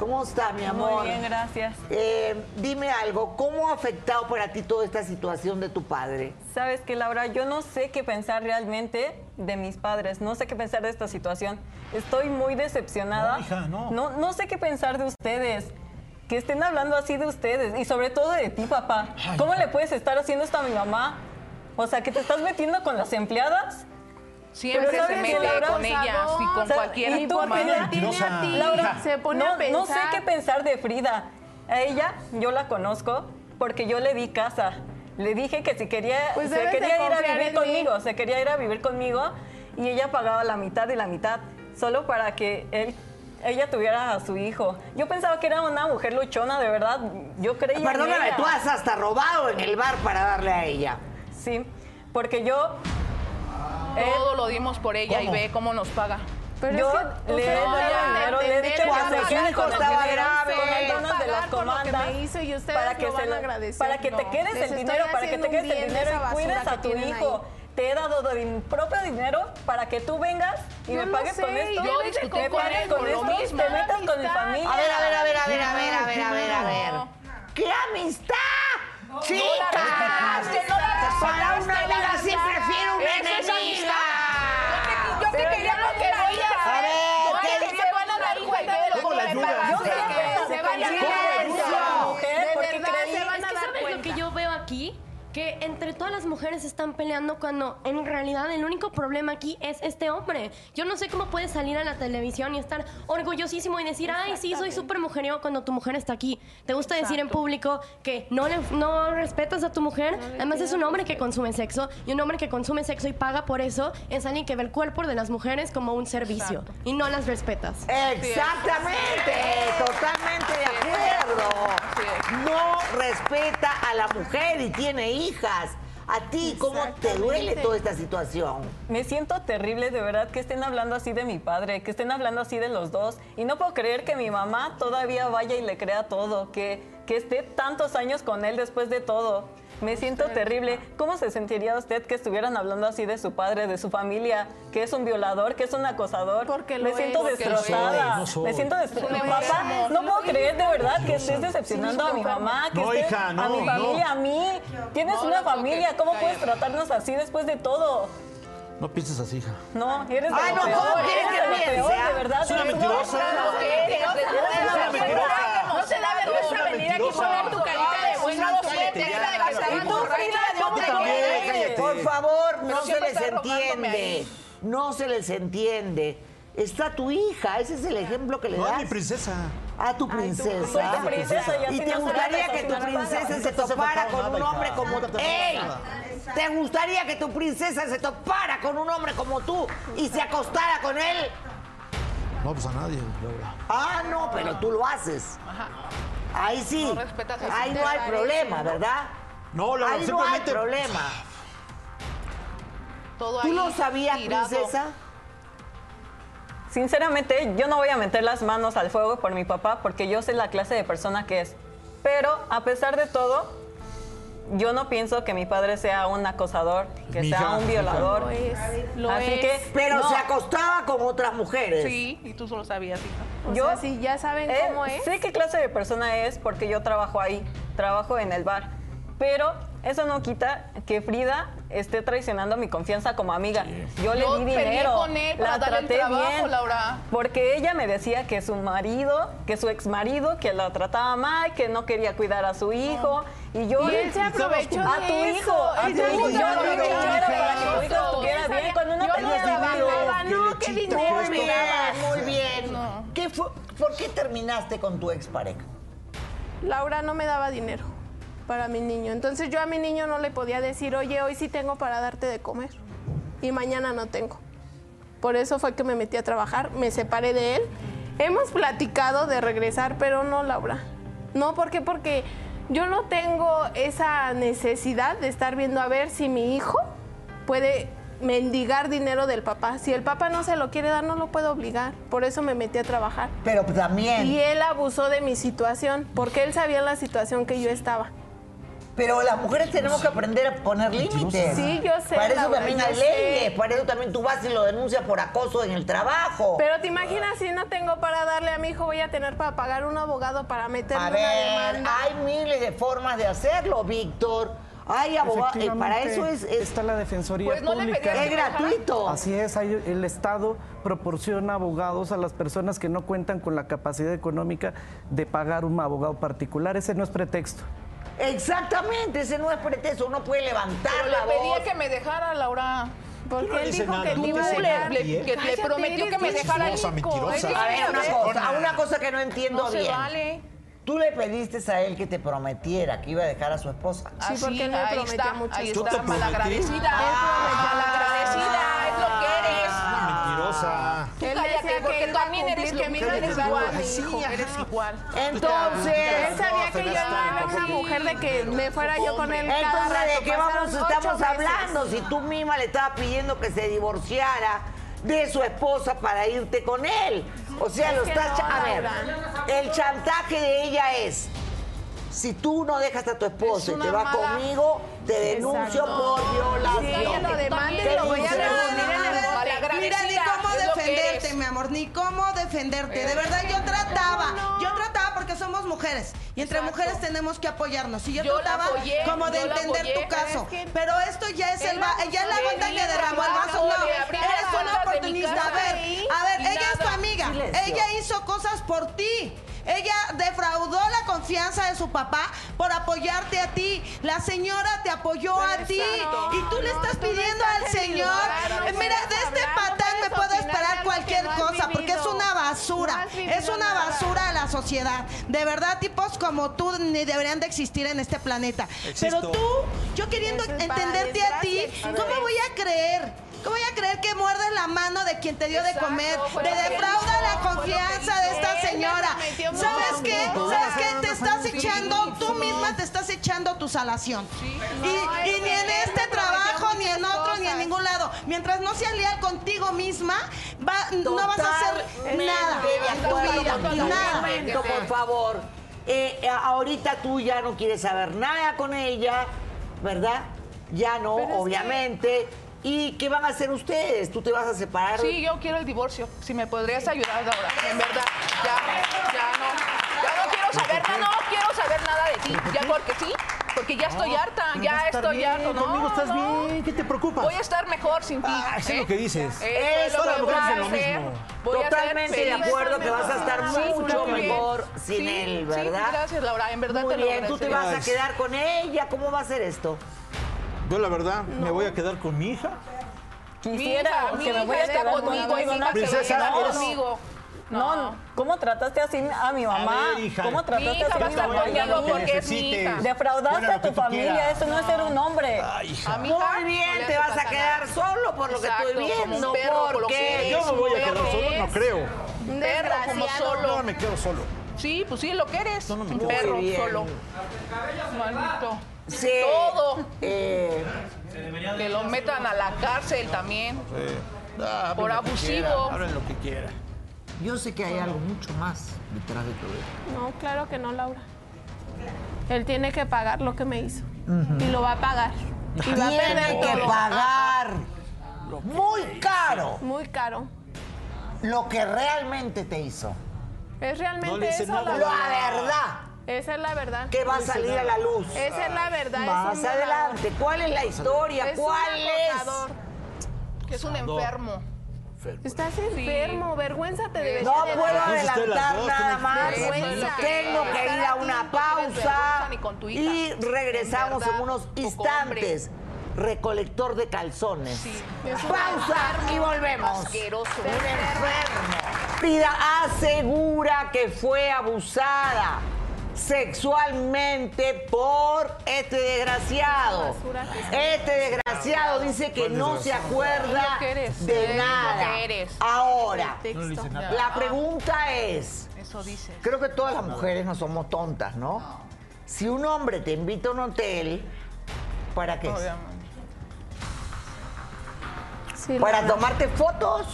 ¿Cómo está, mi amor? Muy bien, gracias. Eh, dime algo, ¿cómo ha afectado para ti toda esta situación de tu padre? Sabes que Laura, yo no sé qué pensar realmente de mis padres, no sé qué pensar de esta situación. Estoy muy decepcionada. No, hija, no. No, no sé qué pensar de ustedes. Que estén hablando así de ustedes y sobre todo de ti, papá. ¿Cómo le puedes estar haciendo esto a mi mamá? O sea, que te estás metiendo con las empleadas. Siempre se ¿sabes mete con ellas y con O sea, cualquier ¿y tú, mamá. Frida? Mentirosa. Laura, se pone no, a pensar. no sé qué pensar de Frida. A ella yo la conozco porque yo le di casa. Le dije que si quería, Pues se quería ir a vivir conmigo, se quería ir a vivir conmigo y ella pagaba la mitad y la mitad solo para que él, ella tuviera a su hijo. Yo pensaba que era una mujer luchona, de verdad. Yo creía en Perdóname, ella. tú has hasta robado en el bar para darle a ella. Sí, porque yo Todo lo dimos por ella ¿Cómo? y ve cómo nos paga. Pero yo es le he dado dinero, le he dicho que Cuando se su quede hijo con el estaba dinero, grave. con de las por lo que comandas, me hizo y ustedes para que se a lo- agradecer. para que te quedes Les el dinero, para que te quedes el dinero y cuides a tu hijo. ahí. Te he dado de mi propio dinero para que tú vengas y Yo me pagues sé, con esto. yo me discutí pagues con él con esto, mismo. te metas con mi familia. A ver, a ver, a ver, a ver, a ver, a ver, a ver, a ver. ¡Qué amistad! ¡Chicas! respetaste, no la Para una amiga la sí prefiero una Eso es enemiga. Yo te Pero quería quiero la hija. a ver, Yo ¿qué te dice? quería van a dar cuenta de lo ¿Cómo que la me pagaste. Que se vayan pensé a que mujer, de porque verdad se van Es a que dar sabes lo que cuenta. yo veo aquí, que entre todas las mujeres están peleando cuando en realidad el único problema aquí es este hombre. Yo no sé cómo puedes salir a la televisión y estar orgullosísimo y decir, ay, sí, soy súper mujeriego cuando tu mujer está aquí. Te gusta decir en público que no, le, no respetas a tu mujer. Además es un hombre que consume sexo y un hombre que consume sexo y paga por eso es alguien que ve el cuerpo de las mujeres como un servicio y no las respetas. Exactamente, totalmente de acuerdo. No respeta a la mujer y tiene A ti, ¿cómo te duele toda esta situación? Me siento terrible, de verdad, que estén hablando así de mi padre, que estén hablando así de los dos. Y no puedo creer que mi mamá todavía vaya y le crea todo, que, que esté tantos años con él después de todo. Me siento terrible. ¿Cómo se sentiría usted que estuvieran hablando así de su padre, de su familia, que es un violador, que es un acosador? Porque Me lo siento es. Porque lo destrozada. soy, no soy. Me siento destrozada. Papá, verdad que estés decepcionando a mi mamá, que No, estés hija, no, a mi no. familia, a mí. Tienes No, una familia, ¿cómo puedes tratarnos así después de todo? No pienses así, hija. No, eres de Ay, no, ¿cómo quieres eres que piense, de verdad. Es una mentirosa. No te da vergüenza venir aquí poner tu carita de buena ya. Y tú, Frida. Por favor, no se les entiende. No se les entiende. Está tu hija, ese es el ejemplo que le No, das. mi princesa. A tu princesa. Soy tu princesa, ya y te gustaría que tu princesa se topara con un hombre como tú. ¡Ey! ¿Te gustaría que tu princesa se topara con un hombre como tú y se acostara con él? No, pues a nadie, Laura. Ah, no, pero tú lo haces. Ahí sí. No respetas a Ahí no hay problema. ¿verdad? No, Laura, Ahí no hay simplemente. problema. Todo ¿Tú ahí lo sabías, tirado. princesa? Sinceramente, yo no voy a meter las manos al fuego por mi papá porque yo sé la clase de persona que es. Pero, a pesar de todo, yo no pienso que mi padre sea un acosador, que Mi sea hija, un violador. Lo es. Lo Así es. que, Pero no, se acostaba con otras mujeres. Sí, y tú solo sabías, hija. O yo sea, si ya saben eh, cómo es. sé qué clase de persona es porque yo trabajo ahí, trabajo en el bar. Pero eso no quita que Frida esté traicionando mi confianza como amiga. Yo le Yo di dinero, con él para la traté trabajo, bien, Laura. porque ella me decía que su marido, que su ex marido, que la trataba mal, que no quería cuidar a su hijo. Y yo Y él se aprovechó a tu eso. hijo, a tu hijo, yo dinero para que tu hijo estuviera bien sabía- cuando no no no, qué dinero muy bien. ¿Qué fue, ¿Por qué terminaste con tu expareja? Laura no me daba dinero para mi niño. Entonces yo a mi niño no le podía decir, oye, hoy sí tengo para darte de comer y mañana no tengo. Por eso fue que me metí a trabajar, me separé de él. Hemos platicado de regresar, pero no, Laura. No, ¿por qué? Porque yo no tengo esa necesidad de estar viendo a ver si mi hijo puede mendigar dinero del papá. Si el papá no se lo quiere dar, no lo puedo obligar. Por eso me metí a trabajar. Pero también. Y él abusó de mi situación, porque él sabía la situación que yo estaba. Pero las mujeres tenemos que aprender a poner límites. Sí, yo sé, Para eso también hay leyes, para eso también tú vas y lo denuncias por acoso en el trabajo. Pero te imaginas si no tengo para darle a mi hijo, voy a tener para pagar un abogado para meterle a una ver, demanda. hay miles de formas de hacerlo, Víctor. Hay abogados, para eso es, es- está la Defensoría Pues no le Pública. pedías es gratuito. Así es, hay- el Estado proporciona abogados a las personas que no cuentan con la capacidad económica de pagar un abogado particular. Ese no es pretexto. Exactamente, ese no es pretexto, uno puede levantar Pero la le pedía voz. que me dejara, Laura. Porque no él dijo nada, que tú te iba a Le, dejar. le- que le Cállate, prometió que me dejara. Él A ver, una cosa, a una cosa que no entiendo No se bien. vale. Tú le pediste a él que te prometiera que iba a dejar a su esposa. Sí, Así, porque él me prometió mucho. ahí ¿Tú está, malagradecida. prometiste? Malagradecida, es lo que eres. Una mentirosa. Tú Él cállate, decía que porque a también eres que eres era igual, hijo, eres igual. Entonces, Él sabía que yo no era una mujer de que me fuera yo con él entonces. ¿de qué vamos estamos hablando? Si tú misma le estabas pidiendo que se divorciara de su esposa para irte con él. O sea, Es lo que estás... no, a ver, el chantaje de ella es... Si tú no dejas a tu esposo Es y te vas mala- conmigo, te denuncio Exacto. por violación. Si ella lo demanda, ¿Qué lo voy a dices? reunir en el bote. Malagradecida, Mira, ni cómo defenderte, mi amor, ni cómo defenderte. De verdad, yo trataba, yo trataba porque somos mujeres y entre Exacto. mujeres tenemos que apoyarnos. Y yo, trataba apoyé, como de entender apoyé, tu caso. pero es que Pero esto ya es el va- ya es la de gota que derramó el vaso. No, eres una oportunista. A ver, a ver, ella es tu amiga. Silencio. Ella hizo cosas por ti. Ella defraudó la confianza de su papá por apoyarte a ti. La señora te apoyó a ti. Y tú le estás tú no pidiendo estás al Señor. lugar, no Mira, de este hablar, patán me puedo esperar cualquier cosa porque es una basura. Es una nada. basura de la sociedad. De verdad, tipos como tú ni deberían de existir en este planeta. Pero tú, yo queriendo entenderte a ti, ¿cómo voy a creer? ¿Cómo voy a creer que muerdes la mano de quien te dio de comer? Te defrauda la confianza de esta señora. ¿Sabes qué? ¿Sabes qué? Te estás echando, tú misma te estás echando tu salación. Y, ni en este trabajo, ni en otro, ni en ningún lado. Mientras no seas leal contigo misma, va- no vas a hacer nada en tu vida. Nada. momento, por favor. Eh, eh, ahorita tú ya no quieres saber nada con ella. ¿verdad? Ya no, que- obviamente. ¿Y qué van a hacer ustedes? ¿Tú te vas a separar? Sí, yo quiero el divorcio. Si me podrías ayudar ahora, en verdad. Ya, ya no. Ya no quiero saber nada, no quiero saber nada de ti. Ya porque sí, porque ya estoy harta, pero ya vas a estar estoy bien, harta. No, conmigo estás no. bien, ¿qué te preocupas? Voy a estar mejor sin ti. Ah, eso es lo que dices. Eso es lo que las voy a mujeres dicen lo hacer. mismo. Voy a ser Totalmente de feliz. acuerdo que vas a estar Sí, mucho muy bien. mejor sin Sí, él, sí, ¿verdad? gracias, Laura. En verdad Muy te lo bien, tú te vas a quedar con ella. ¿Cómo va a ser esto? Yo la verdad me voy a quedar con mi hija. Quisiera Mi hija, que mi me voy a quedar conmigo, mi ¿no? Princesa, eres- conmigo. No, ¿cómo trataste así a mi mamá? A ver, hija. ¿Cómo Mi trataste hija así a mi mamá? no porque es mi hija. Defraudaste lo a tu familia, quieras. eso no es ser un hombre. Ay, hija. A mi Muy hija no bien, te vas a quedar solo por lo que Exacto, estoy como viendo. perro, por lo que Yo me voy a quedar solo, no creo. Un perro como solo. Yo me quedo solo. Sí, pues sí, lo que eres. No, no me un quedo. perro bien. solo. Maldito. Sí. Todo. Eh, Que lo metan a la cárcel también. Ah, Por abusivo. Hablen lo que quieran. yo sé que hay algo mucho más detrás de todo esto. No, claro que no, Laura. Él tiene que pagar lo que me hizo. Y lo va a pagar. Y va a Tiene perder que todo. pagar muy caro Muy caro. lo que realmente te hizo. Es No realmente hice eso La verdad. Esa es la verdad. que va a salir a la luz. Esa es la verdad. Más adelante. ¿Cuál es la historia? Es un ¿Cuál es? Que es un enfermo. Estás enfermo, vergüenza te debe No puedo adelantar dos nada más. vergüenza. Tengo que ir a una pausa y regresamos En unos instantes. Recolector de calzones. Pausa y volvemos. Asqueroso. Un enfermo. Pida asegura que fue abusada sexualmente por este desgraciado. Este desgraciado dice que ¿Cuál no se acuerda de nada. Ahora, No le hice nada. la pregunta es, creo que todas las mujeres no somos tontas, ¿no? Si un hombre te invita a un hotel, ¿para qué? ¿Para tomarte fotos?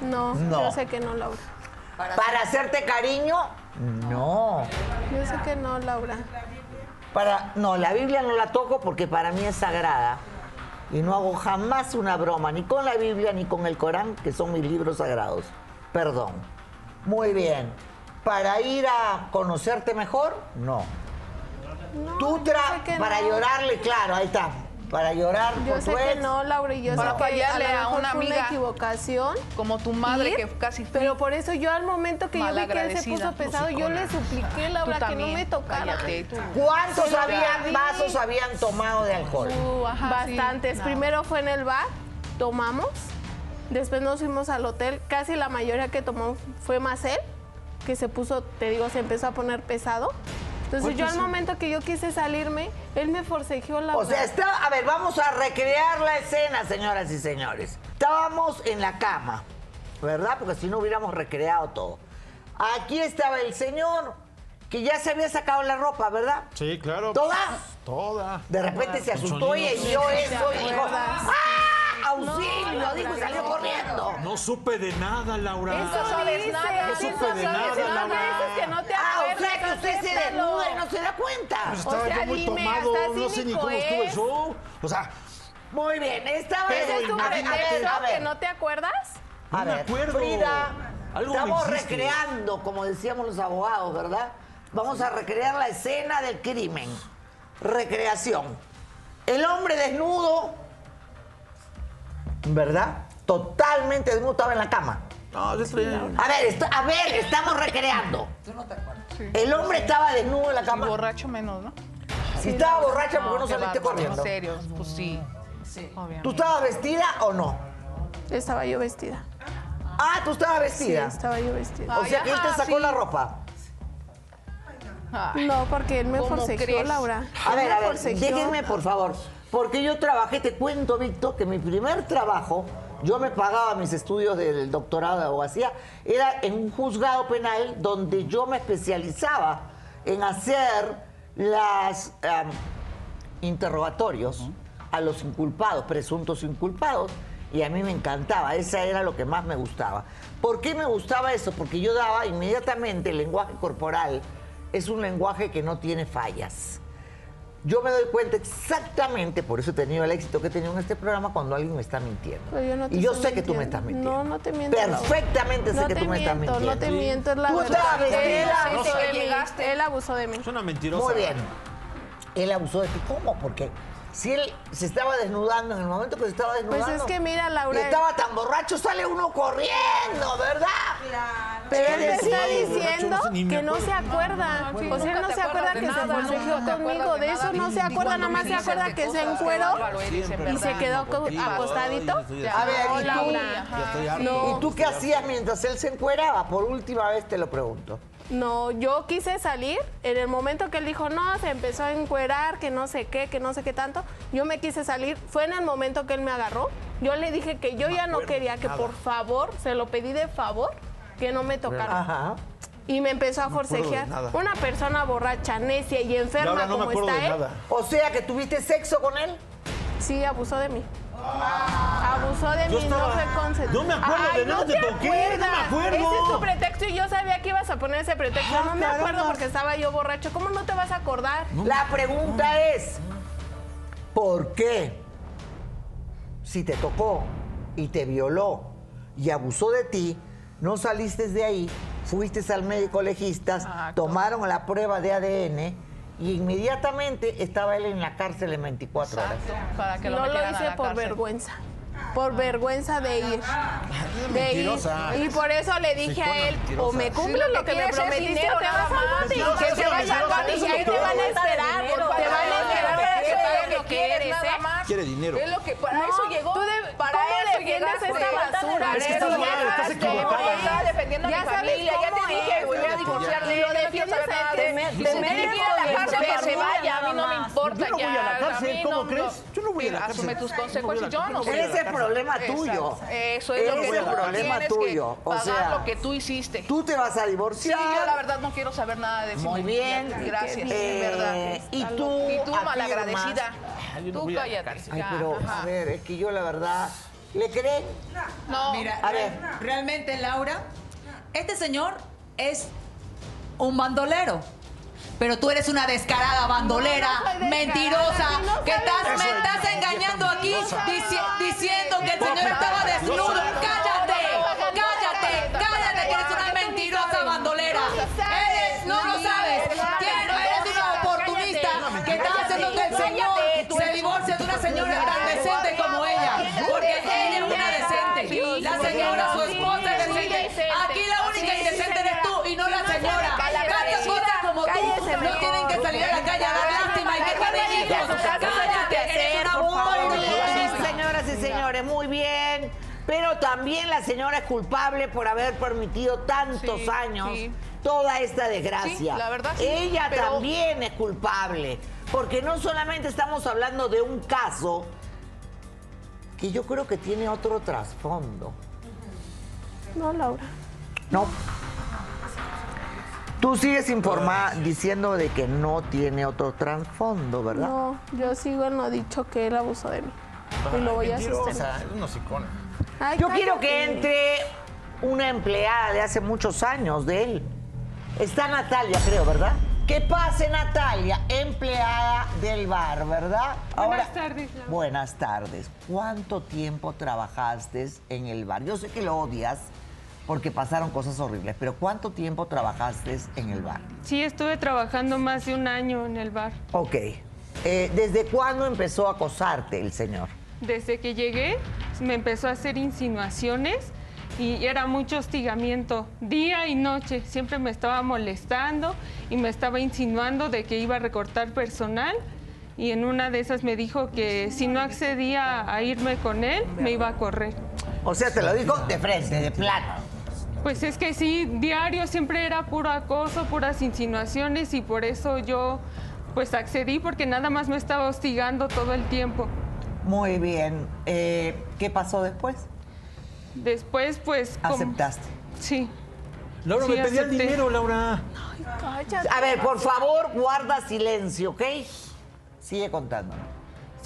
No, No. yo sé que no, Laura. ¿Para hacerte cariño? No. Yo sé que no, Laura. Para, no, la Biblia no la toco porque para mí es sagrada. Y no hago jamás una broma, ni con la Biblia ni con el Corán, que son mis libros sagrados. Perdón. Muy bien. ¿Para ir a conocerte mejor? No. No, Tú tra- sé para no. llorarle, claro, ahí está. Para llorar Yo por sé tu que ex. no, Laura, y yo Para sé que a fallarle lo a mejor una fue amiga. una equivocación. Como tu madre ir, que casi fui. Pero por eso yo al momento que yo vi que él se puso pesado, yo le supliqué, Laura, que no me tocara. ¿Cuántos habían, vasos habían tomado de alcohol? Ajá, sí. Bastantes. No. Primero fue en el bar, tomamos. Después nos fuimos al hotel. Casi la mayoría que tomó fue más él, que se puso, te digo, se empezó a poner pesado. Entonces yo al momento que yo quise salirme, él me forcejeó la O sea, está, a ver, vamos a recrear la escena, señoras y señores. Estábamos en la cama, ¿verdad? Porque si no hubiéramos recreado todo. Aquí estaba el señor que ya se había sacado la ropa, ¿verdad? Sí, claro. ¿Toda? Toda. De repente se asustó y ¿Te eso y dijo? ¡ah! ¡Auxilio! dijo y salió corriendo. No supe de nada, Laura. Eso sabes dice, nada. No eso supe de nada, no Laura. dices que no te Ah, o sea que usted se desnuda y no se da cuenta. Pues estaba sea, yo muy dime, tomado, no sé ni cómo estuvo el es. show. O sea, Muy bien, estaba Pero ¿Ese es tu pretexto que no te acuerdas? A No me ver, acuerdo. Frida, Algo me estamos recreando, como decíamos los abogados, ¿verdad? Vamos a recrear la escena del crimen. Recreación. El hombre desnudo, ¿verdad? Totalmente desnudo, estaba en la cama. no, yo estoy... A ver, est- a ver, estamos recreando. El hombre estaba desnudo en la Y cama. borracho menos, ¿no? Si estaba borracha, ¿por qué no qué saliste bárbaro, corriendo? En serio, pues sí. ¿Tú estabas vestida o no? Estaba yo vestida. Ah, tú estabas Sí, vestida. estaba yo vestida. o sea que él te sacó sí. la ropa. Ay, No, porque él me ¿Cómo forcejeó, crees? Laura. A Él ver, me a ver, forcejeó. déjenme por favor. Porque yo trabajé, te cuento, Víctor, que mi primer trabajo, yo me pagaba mis estudios del doctorado de abogacía, era en un juzgado penal donde yo me especializaba en hacer las am, interrogatorios a los inculpados, presuntos inculpados, y a mí me encantaba, esa era lo que más me gustaba. ¿Por qué me gustaba eso? Porque yo daba inmediatamente el lenguaje corporal, es un lenguaje que no tiene fallas. Yo me doy cuenta exactamente, por eso he tenido el éxito que he tenido en este programa, cuando alguien me está mintiendo. Pero yo no te y yo sé que tú me estás mintiendo. No, no te miento. Perfectamente sé No que te tú me estás miento, mintiendo. No te miento, es la Tú verdad. sabes que Él él abusó de mí. llegaste. Él abusó de mí. Es una mentirosa. Muy bien. Él abusó de ti. ¿Cómo? Porque si él se estaba desnudando en el momento que se estaba desnudando. Pues es que mira, Laura, estaba tan borracho, sale uno corriendo, ¿verdad? Pero él te está diciendo borracho, que no se acuerda. sí, O sea, él no se acuerda que se forcejeó conmigo. De eso no se acuerda, nada más se acuerda que se encueró y se quedó co- acostadito. A ver, ¿y tú? ¿Y tú qué hacías mientras él se encueraba? Por última vez te lo pregunto. No, yo quise salir. En el momento que él dijo, no, se empezó a encuerar, que no sé qué, que no sé qué tanto, yo me quise salir. Fue en el momento que él me agarró. Yo le dije que yo ya no quería, que por favor, se lo pedí de favor, que no me tocara. Ajá. Y me empezó a No forcejear. Una persona borracha, necia y enferma no como está él. O sea que tuviste sexo con él. sí abusó de mí. Abusó de Yo mí, no fue consentido. no me acuerdo de nada, te toqué, no me acuerdo. Ese es tu pretexto y yo sabía que ibas a poner ese pretexto. Ah, no me caramba. acuerdo porque estaba yo borracho. ¿Cómo no te vas a acordar? La pregunta es, ¿por qué si te tocó y te violó y abusó de ti, no saliste de ahí, fuiste al médico legista, tomaron la prueba de ADN y inmediatamente estaba él en la cárcel en 24 horas? Para que lo no lo a hice la por cárcel. vergüenza. Por vergüenza de ir. De ir. Y por eso le dije a él, o me cumples Sí, lo lo que que me prometiste o te vas más. bote. Que te lo al bote y ahí lo te que van a esperar. Te van a esperar para lo lo que quieres, eres, nada ¿eh? más. Quiere dinero. Es lo que para No, eso llegó. tú de- para ¿cómo eso defiendes llegaste. esta basura? Es que estás mal, estás equivocada. Estaba defendiendo a Ya mi familia. Ya te dije, voy a divorciar de Y lo él. Saber defiendes a él. de Si el cárcel, que se vaya. A mí no me importa Yo no voy a la cárcel, ¿cómo no, crees? Yo no voy a la cárcel. Asume tus consecuencias. Yo no voy a la Ese es cárcel. problema tuyo. Eso es lo que problema tuyo. O pagar sea, lo que tú hiciste. Tú te vas a Sí, divorciar. yo la verdad no quiero saber nada de eso. Muy bien. Gracias, Eh, es verdad. y tú Y tú malagradecida. Tú cállate. cárcel. Ay, pero a ver, es que yo la verdad, ¿le creen? No, Mira, A ver. realmente, Laura, este señor es un bandolero. Pero tú eres una descarada bandolera, No, no mentirosa, no que estás, me estás engañando aquí dici- diciendo que el señor estaba desnudo. ¡Cállate! Cállate, bien, señoras y señores, muy bien. Pero también la señora es culpable por haber permitido tantos Sí, años sí. toda esta desgracia. Sí, la verdad sí, Ella pero- también es culpable. Porque no solamente estamos hablando de un caso que yo creo que tiene otro trasfondo. No, Laura. No. Tú sigues informada diciendo de que no tiene otro trasfondo, ¿verdad? No, yo sigo en lo dicho que él abusó de mí. Y lo voy a sostener. Es una hocicona. Ay, Yo quiero que entre una empleada de hace muchos años de él. Está Natalia, creo, ¿verdad? Que pase Natalia, empleada del bar, ¿verdad? Buenas tardes, Laura. Buenas tardes. ¿Cuánto tiempo trabajaste en el bar? Yo sé que lo odias porque pasaron cosas horribles, pero ¿cuánto tiempo trabajaste en el bar? Sí, estuve trabajando más de un año en el bar. Ok. Eh, ¿Desde cuándo empezó a acosarte el señor? Desde que llegué, me empezó a hacer insinuaciones y era mucho hostigamiento, día y noche. Siempre me estaba molestando y me estaba insinuando de que iba a recortar personal. Y en una de esas me dijo que si no accedía a irme con él, me iba a correr. O sea, te lo dijo de frente, de plano. Pues es que sí, diario siempre era puro acoso, puras insinuaciones y por eso yo pues accedí porque nada más me estaba hostigando todo el tiempo. Muy bien. Eh, ¿Qué pasó después? Después pues... como- Aceptaste. Sí. Laura, Sí, me pedía el dinero, Laura. Cállate. A ver, por favor, guarda silencio, ¿ok? Sigue contando.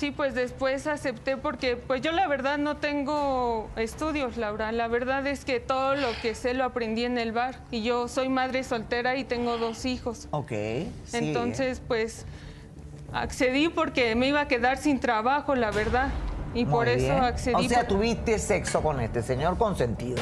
Sí, pues después acepté porque pues yo la verdad no tengo estudios, Laura. La verdad es que todo lo que sé lo aprendí en el bar y yo soy madre soltera y tengo dos hijos. Ok. sigue. Entonces, pues accedí porque me iba a quedar sin trabajo, la verdad. Y por eso accedí. O sea, tuviste sexo con este señor consentido.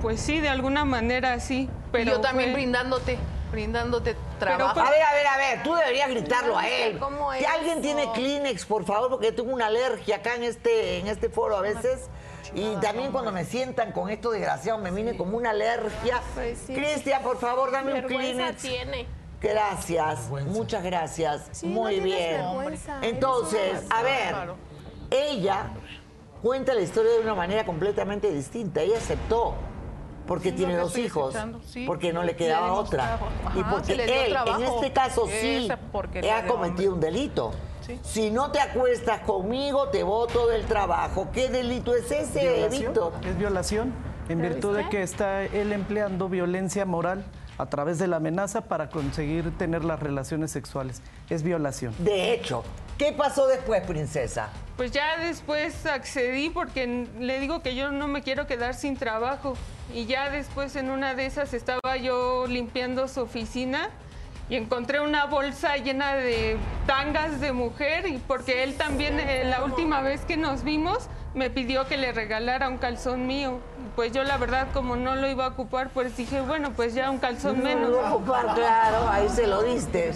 Pues sí, de alguna manera sí. Pero y yo también fue- brindándote, brindándote trabajo. A ver, a ver, a ver, tú deberías gritarlo a él. ¿Cómo Que es alguien eso? tiene Kleenex, por favor, porque tengo una alergia acá en este, en este foro a veces. Y también cuando me sientan con esto desgraciado, me viene como una alergia. Pues sí. Cristian, por favor, dame un Kleenex. tiene. Gracias, muchas gracias. Sí, no Muy bien. vergüenza, Entonces, a ver, ella cuenta la historia de una manera completamente distinta. Ella aceptó. Porque Sí, tiene dos hijos, sí. porque no le quedaba otra. y porque él, en este caso, sí, ha cometido un delito. Si no te acuestas conmigo, te voto del trabajo. ¿Qué delito es ese, Víctor? Es violación en ¿Pero virtud de que está él empleando violencia moral a través de la amenaza para conseguir tener las relaciones sexuales. Es violación. De hecho, ¿qué pasó después, princesa? Pues ya después accedí porque le digo que yo no me quiero quedar sin trabajo. Y ya después en una de esas estaba yo limpiando su oficina y encontré una bolsa llena de tangas de mujer y porque él también eh, la última vez que nos vimos me pidió que le regalara un calzón mío. Pues yo la verdad como no lo iba a ocupar, pues dije, bueno, pues ya un calzón No menos. lo iba a ocupar, claro, ahí se lo diste.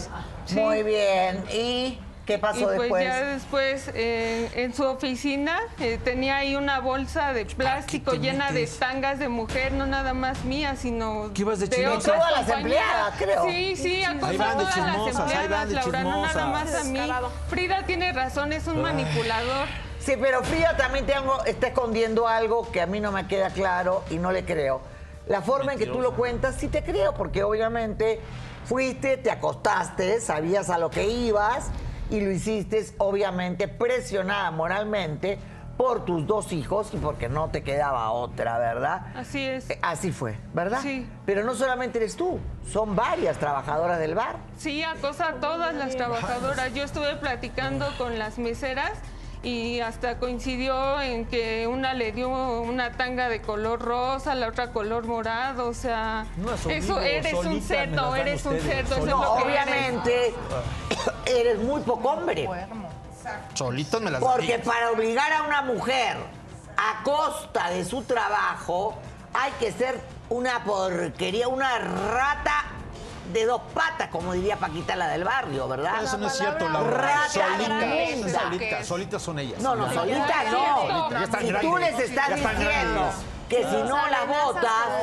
Muy bien. ¿Y qué pasó y pues después? ya después eh, en su oficina eh, tenía ahí una bolsa de plástico te llena de tangas de mujer, no nada más mía, sino ¿Qué ibas de de otras Todas las empleadas, creo. Sí, sí, acosó Ahí a todas las empleadas, Laura, no nada más a mí. Frida tiene razón, es un manipulador. Sí, pero Frida también tengo, está escondiendo algo que a mí no me queda claro y no le creo. La forma en que tú lo cuentas, sí te creo, porque obviamente fuiste, te acostaste, sabías a lo que ibas y lo hiciste, obviamente, presionada moralmente por tus dos hijos y porque no te quedaba otra, ¿verdad? Así es. Eh, Así fue, ¿verdad? Sí. Pero no solamente eres tú, son varias trabajadoras del bar. Sí, acosa a todas las trabajadoras. Yo estuve platicando con las meseras y hasta coincidió en que una le dio una tanga de color rosa, la otra color morado, o sea, No, eso eres un cerdo, eres un cerdo, eso es No, lo que eres. obviamente eres muy poco hombre. Solitas me las Porque para obligar a una mujer a costa de su trabajo hay que ser una porquería, una rata de dos patas, como diría Paquita la del barrio, ¿verdad? Eso no es cierto, Laura. Rata Solitas, inmunda. solitas, solitas son ellas. No, no, Ya no. están Si tú les estás diciendo que si no la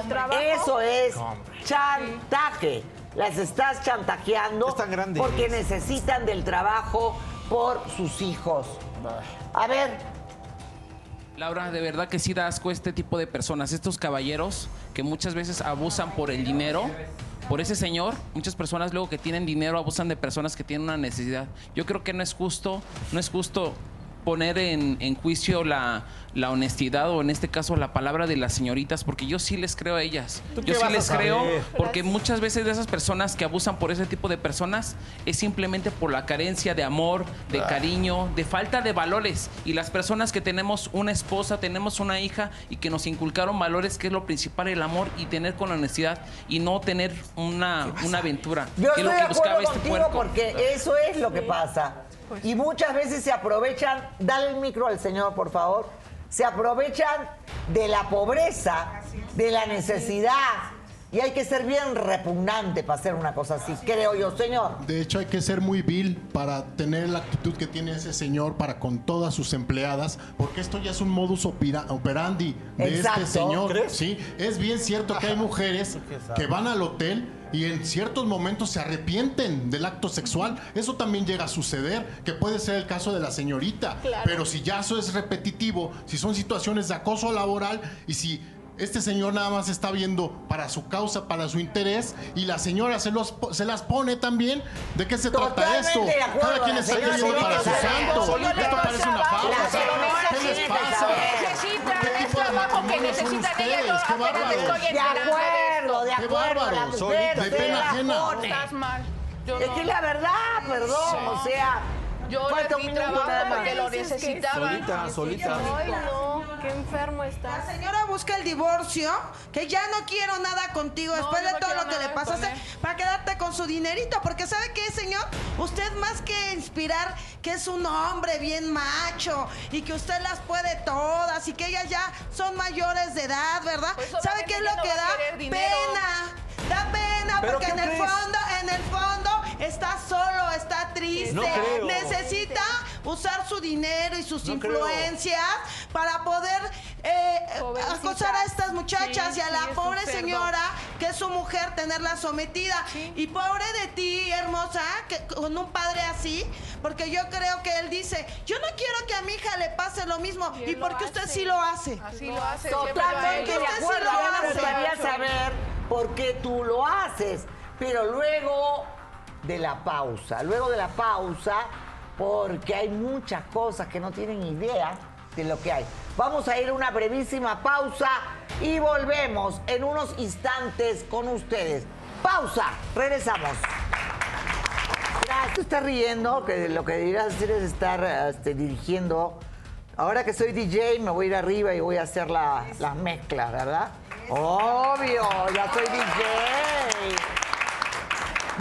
trabajo. eso es chantaje. Las estás chantajeando Están grandes. porque necesitan del trabajo por sus hijos. A ver, Laura, de verdad que sí da asco este tipo de personas, estos caballeros que muchas veces abusan por el dinero, por ese señor. Muchas personas luego que tienen dinero abusan de personas que tienen una necesidad. Yo creo que no es justo, no es justo poner en, en juicio la, la honestidad o en este caso la palabra de las señoritas, porque yo sí les creo a ellas. ¿Tú Yo sí les creo porque muchas veces de esas personas que abusan por ese tipo de personas es simplemente por la carencia de amor, de Ah. cariño, de falta de valores. Y las personas que tenemos una esposa, tenemos una hija y que nos inculcaron valores, que es lo principal, el amor y tener con honestidad y no tener una, una aventura. Yo que es estoy lo de que acuerdo buscaba este contigo puerco. porque eso es lo que pasa. Y muchas veces se aprovechan, dale el micro al señor, por favor, se aprovechan de la pobreza, de la necesidad. Y hay que ser bien repugnante para hacer una cosa así, creo yo, señor. De hecho, hay que ser muy vil para tener la actitud que tiene ese señor para con todas sus empleadas, porque esto ya es un modus opera- operandi de Exacto. este señor. ¿Crees? Sí, es bien cierto que hay mujeres que van al hotel y en ciertos momentos se arrepienten del acto sexual. Eso también llega a suceder, que puede ser el caso de la señorita. Claro. Pero si ya eso es repetitivo, si son situaciones de acoso laboral y si este señor nada más está viendo para su causa, para su interés, y la señora se, los, se las pone también. ¿De qué se trata esto? de acuerdo, Cada quien está viviendo para su santo. Esto parece una señora ¿Qué les pasa? Trabajo que necesitan ellas. Yo estoy De de acuerdo, de esto. ¡Qué acuerdo. La bárbaros! mujer De pena la ajena. Estás mal. Yo Es no. que es la verdad, perdón, o sea... Yo falta un minuto trabajo nada más. porque lo necesitaba. Solita, solita. Ay, no. Qué enfermo está. La señora busca el divorcio, que ya no quiero nada contigo después yo de no todo quiero lo que le nada pasaste, él. para quedarte con su dinerito. Porque ¿sabe qué, señor? Usted más que inspirar que es un hombre bien macho y que usted las puede todas y que ellas ya son mayores de edad, ¿verdad? Pues ¿Sabe qué es lo no que va a da? querer dinero. Pena. Da pena ¿Pero porque en el crees? fondo, en el fondo está solo, está triste. No. Necesita usar su dinero y sus No creo. influencias para poder eh, Jovencita. acosar a estas muchachas Sí, y a la pobre señora que es su mujer tenerla sometida. Y pobre de ti, hermosa, que con un padre así, porque yo creo que él dice, yo no quiero que a mi hija le pase lo mismo. Y ¿Y, él por lo qué usted sí lo hace? Así lo hace. Totalmente de Usted sí acuerdo. lo A mí me gustaría saber por qué tú lo haces. Pero luego de la pausa, luego de la pausa, porque hay muchas cosas que no tienen idea lo que hay. Vamos a ir a una brevísima pausa y volvemos en unos instantes con ustedes. Pausa, regresamos. Gracias. Estás riendo, que lo que deberías hacer es estar este, dirigiendo. Ahora que soy DJ, me voy a ir arriba y voy a hacer la- las mezclas, ¿verdad? Obvio, ya soy DJ.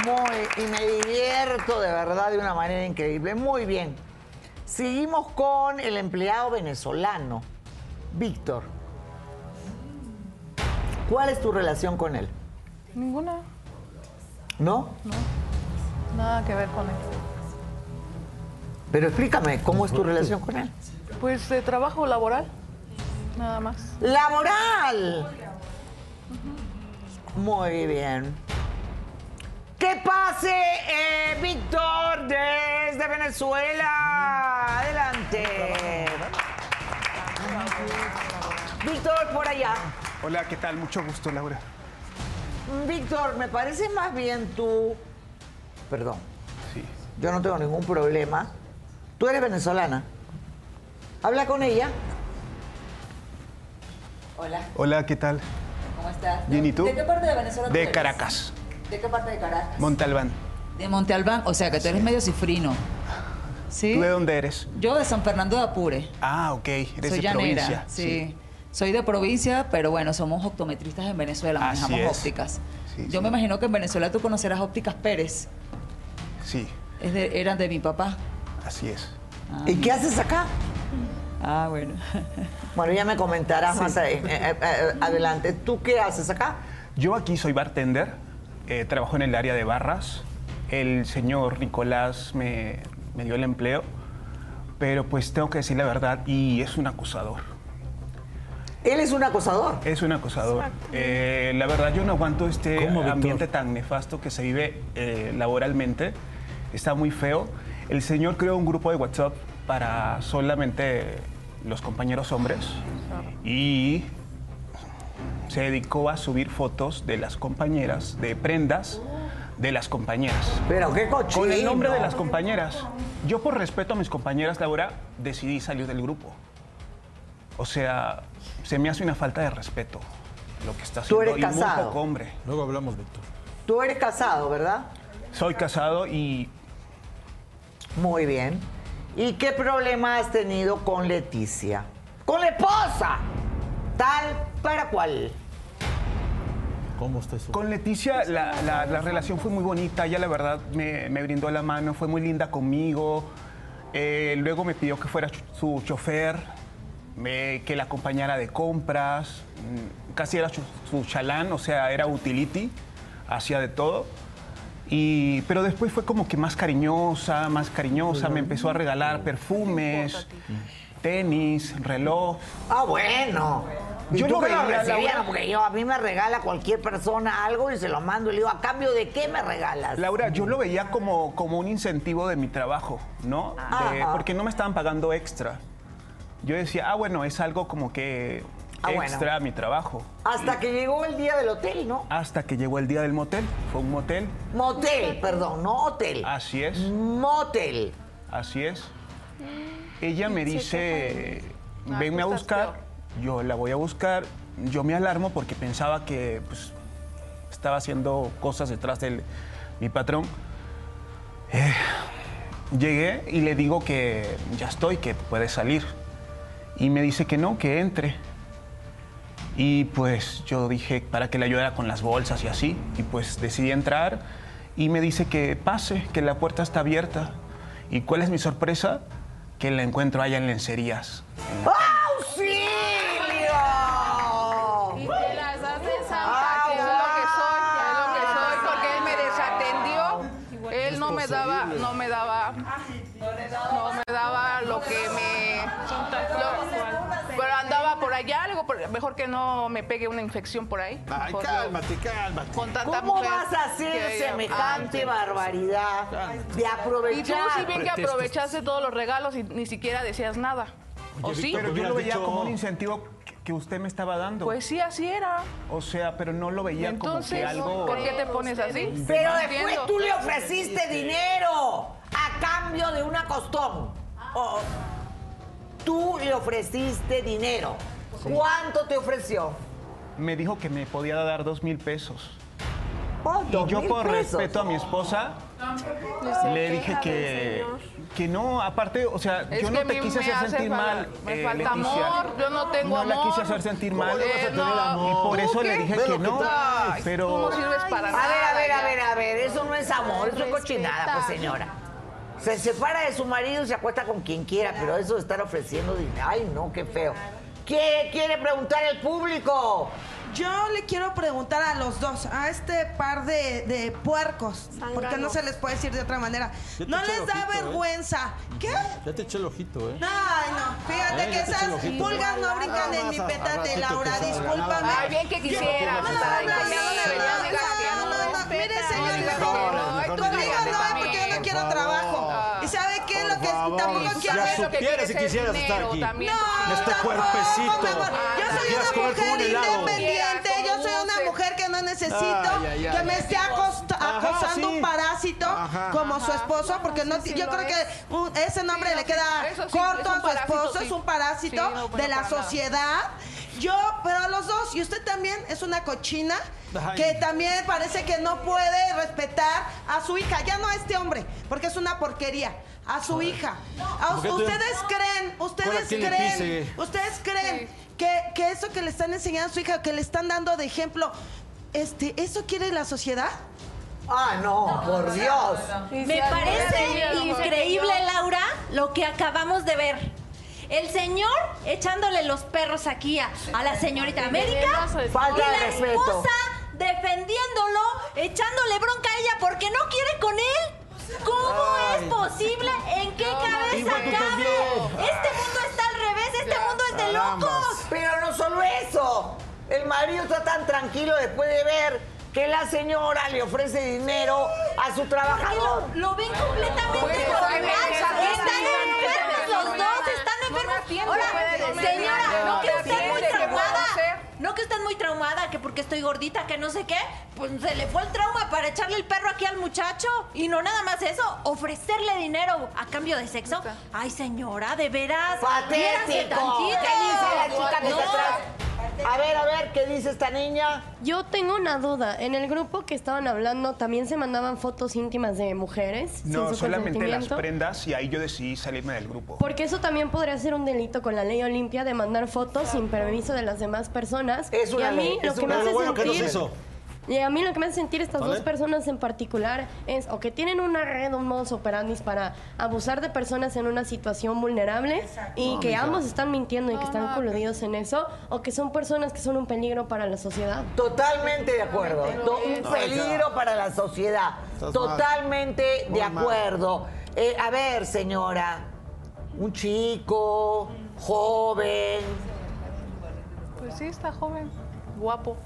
Muy, y me divierto de verdad de una manera increíble. Muy bien. Seguimos con el empleado venezolano, Víctor. ¿Cuál es tu relación con él? Ninguna. ¿No? Nada que ver con él. Pero explícame, ¿cómo es tu relación con él? Pues de trabajo laboral. Nada más. ¡Laboral! Muy bien. ¡Que pase, eh, Víctor, desde Venezuela! Adelante. Víctor, por allá. Hola, ¿qué tal? Mucho gusto, Laura. Víctor, me parece más bien tú. Perdón. Sí. Yo no tengo ningún problema. Tú eres venezolana. Habla con ella. Hola, Hola, ¿qué tal? ¿cómo estás? Bien, ¿y tú? ¿De qué parte de Venezuela tú De eres? Caracas, ¿De qué parte de Caracas? Montalbán. De Monte Albán, o sea que tú eres medio cifrino. ¿Sí? ¿Tú de dónde eres? Yo de San Fernando de Apure. Ah, ok, eres Soy de llanera, provincia. sí. Soy de provincia, pero bueno, somos optometristas en Venezuela, Así manejamos es. ópticas. Sí, Yo sí. me imagino que en Venezuela tú conocerás ópticas Pérez. Sí, Es de- eran de mi papá. así es. ¿Y qué haces acá? Ah, bueno. *laughs* Bueno, ya me comentarás Sí. más eh, eh, eh, adelante. ¿Tú qué haces acá? Yo aquí soy bartender, eh, trabajo en el área de barras. El señor Nicolás me, me dio el empleo, pero pues tengo que decir la verdad y es un acosador. Él es un acosador. Es un acosador. Eh, la verdad yo no aguanto este ambiente tan nefasto que se vive eh, laboralmente. Está muy feo. El señor creó un grupo de WhatsApp para solamente los compañeros hombres y se dedicó a subir fotos de las compañeras, de prendas de las compañeras. Pero qué cochino. Con el nombre de las compañeras. Yo por respeto a mis compañeras, Laura, decidí salir del grupo. O sea, se me hace una falta de respeto lo que está Tú haciendo. eres y casado. muy poco hombre. Luego hablamos, Víctor. Tú eres casado, ¿verdad? Soy casado y Muy bien. ¿Y qué problema has tenido con Leticia? ¡Con la esposa! Tal para cual. ¿Cómo está eso? con Leticia la, la- la relación fue muy bonita. Ella la verdad me, me brindó la mano, fue muy linda conmigo. Eh, luego me pidió que fuera su chofer, me- que la acompañara de compras. Mm, Casi era su, su chalán, o sea, era utility, hacía de todo. Y, pero después fue como que más cariñosa, más cariñosa, me empezó a regalar perfumes, tenis, reloj. Ah, bueno. ¿Y Yo tú lo? Laura. Porque yo, a mí me regala cualquier persona algo y se lo mando y le digo, ¿a cambio de qué me regalas? Laura, yo lo veía como, como un incentivo de mi trabajo, ¿no? De- Ajá. porque no me estaban pagando extra. Yo decía, ah, bueno, es algo como que Ah, bueno. extra a mi trabajo. Hasta que llegó el día del hotel, ¿no? Hasta que llegó el día del motel. Fue un motel. Motel, perdón, no hotel. Así es. Motel. Así es. Ella me dice, Ah, venme a tú estás buscar. Yo la voy a buscar. Yo me alarmo porque pensaba que pues, estaba haciendo cosas detrás de mi patrón. Eh, llegué y le digo que ya estoy, que puede salir. y me dice que no, que entre. Y pues yo dije para que le ayudara con las bolsas y así. Y pues decidí entrar y me dice que pase, que la puerta está abierta. ¿Y cuál es mi sorpresa? Que la encuentro allá en lencerías. ¡Auxilio! Y te las hace Santa, que es lo que soy, es lo que soy, porque él me desatendió. Él no me daba, no me daba, no me daba lo que me, lo- pero andaba por allá, algo, por- mejor que no me pegue una infección por ahí. Ay, Por- cálmate, cálmate. Con tanta ¿Cómo mujer vas a hacer semejante barbaridad de Y tú aprovechar? sí bien que aprovechaste todos los regalos y ni siquiera decías nada. ¿O sí? Pero yo hubieras lo veía dicho- como un incentivo que- que usted me estaba dando. Pues sí, así era. O sea, pero no lo veía como Entonces, que algo... ¿por qué te pones así? Pero No después entiendo. tú le ofreciste dinero a cambio de una costón. O- tú le ofreciste dinero. ¿Cuánto te ofreció? Me dijo que me podía dar dos mil pesos. Oh, Y yo por pesos. respeto a mi esposa le dije que, que no, aparte, o sea, Es yo no a te quise me hacer hace sentir mal, me eh, falta Leticia. amor, yo no tengo No la amor. quise hacer sentir mal. Eh, no. Y por ¿Tú eso le dije que no, pero... Tú no sirves para A nada. ver, a ver, a ver, a ver, eso no es amor, eso es cochinada, pues señora. Se separa de su marido y se acuesta con quien quiera, pero eso de estar ofreciendo dinero, ay no, qué feo. ¿Qué quiere preguntar el público? Yo le quiero preguntar a los dos, a este par de, de puercos, porque no se les puede decir de otra manera. ¿No les da ojito, ¿eh? vergüenza? ¿Qué? Ya te eché el ojito, ¿eh? Ay, no, fíjate Eh, que ya te eché el esas ojito. pulgas no brincan en mi Nada más, a- a petate, ratito Laura, que salga, discúlpame. nada Ay, bien que quisieras No, no, estar ahí no, conmigo, no, deberías no, dejar que no, no, no, respeta. Mire, señor, Ay, mejor, ay, mejor conmigo dígame no, también, porque yo no por quiero favor. trabajo. Favor, tampoco ya quiero supieras lo que si quisieras estar aquí. también. En este tampoco, cuerpecito. mi amor. Yo soy una mujer independiente, yo soy una mujer que no necesito Ay, ay, ay. que me esté Ajá, acosando sí. un parásito Ajá. como su esposo, porque no, yo creo es. que un- ese nombre Sí, le no, queda sí, corto a su esposo, es un parásito no, de la sociedad. Yo, pero a los dos, y usted también es una cochina Ay. que también parece que no puede respetar a su hija, ya no a este hombre, porque es una porquería, a su hija. A- ¿Por qué tú- ustedes creen, ustedes ¿quién le creen, ustedes creen que, que eso que le están enseñando a su hija, que le están dando de ejemplo, este, ¿eso quiere la sociedad? Ah, no, por Dios. Me parece increíble, Laura, lo que acabamos de ver. El señor echándole los perros aquí a, a la señorita América Falta y la esposa defendiéndolo, echándole bronca a ella porque no quiere con él. ¿Cómo Ay. es posible? ¿En qué cabeza cabe? Este mundo está al revés, este mundo es de locos. Pero no solo eso. El marido está tan tranquilo después de ver que la señora le ofrece dinero a su trabajador. lo, lo ven completamente normal. Están enfermos los dos, están enfermos. Ahora, señora, no no que te usted muy atiende, ¿qué puedo traumada. Usted muy traumada, que porque estoy gordita, que no sé qué. Pues se le fue el trauma para echarle el perro aquí al muchacho. Y no nada más eso, ofrecerle dinero a cambio de sexo. Ay, señora, de veras. ¡Patético! ¿Qué dice la chica que No. está atrás? A ver, a ver, ¿qué dice esta niña? Yo tengo una duda. En el grupo que estaban hablando también se mandaban fotos íntimas de mujeres. No, sin su solamente las prendas y ahí yo decidí salirme del grupo. Porque eso también podría ser un delito con la ley Olimpia de mandar fotos sin permiso de las demás personas. Es una y a mí ley, lo es que me hace sentir hizo. Y a mí lo que me hace sentir estas ¿Vale? dos personas en particular es o que tienen una red, un modus operandi para abusar de personas en una situación vulnerable y No, que mija. ambos están mintiendo y que están coludidos en eso, o que son personas que son un peligro para la sociedad. Totalmente de acuerdo. To- Un peligro para la sociedad. Totalmente de acuerdo. Eh, a ver, señora, un chico, joven. Pues sí, está joven, guapo.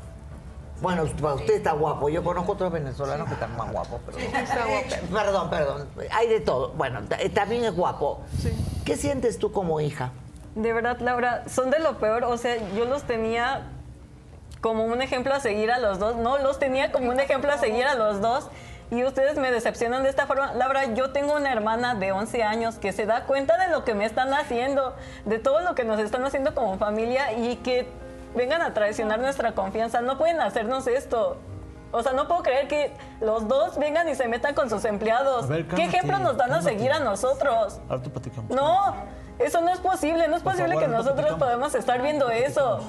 Bueno, usted está guapo. Yo conozco otros venezolanos que están más guapos. Pero... Está guapo. Perdón, perdón. Hay de todo. Bueno, eh, también es guapo. ¿Qué sientes tú como hija? De verdad, Laura, son de lo peor. O sea, yo los tenía como un ejemplo a seguir a los dos. No, los tenía como un ejemplo a seguir a los dos. Y ustedes me decepcionan de esta forma. Laura, yo tengo una hermana de 11 años que se da cuenta de lo que me están haciendo, de todo lo que nos están haciendo como familia y que vengan a traicionar nuestra confianza. No pueden hacernos esto. O sea, no puedo creer que los dos vengan y se metan con sus empleados. A ver, ¿Qué cálmate, ejemplo nos dan a cálmate. seguir a nosotros? Platicamos. No, Eso no es posible, no es Por posible favor, que no nosotros podamos estar viendo eso.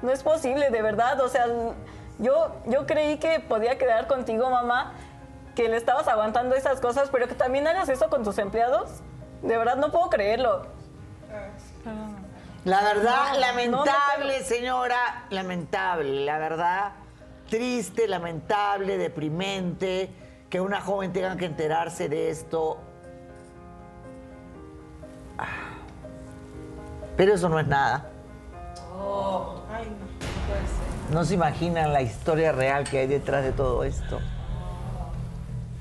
No es posible, de verdad. O sea, yo, yo creí que podía quedar contigo, mamá, que le estabas aguantando esas cosas, pero que también hagas eso con tus empleados. De verdad, no puedo creerlo. La verdad, No, lamentable, señora, lamentable, la verdad, triste, lamentable, deprimente, que una joven tenga que enterarse de esto. Ah. Pero eso no es nada. Ay, no, puede ser. No se imaginan la historia real que hay detrás de todo esto.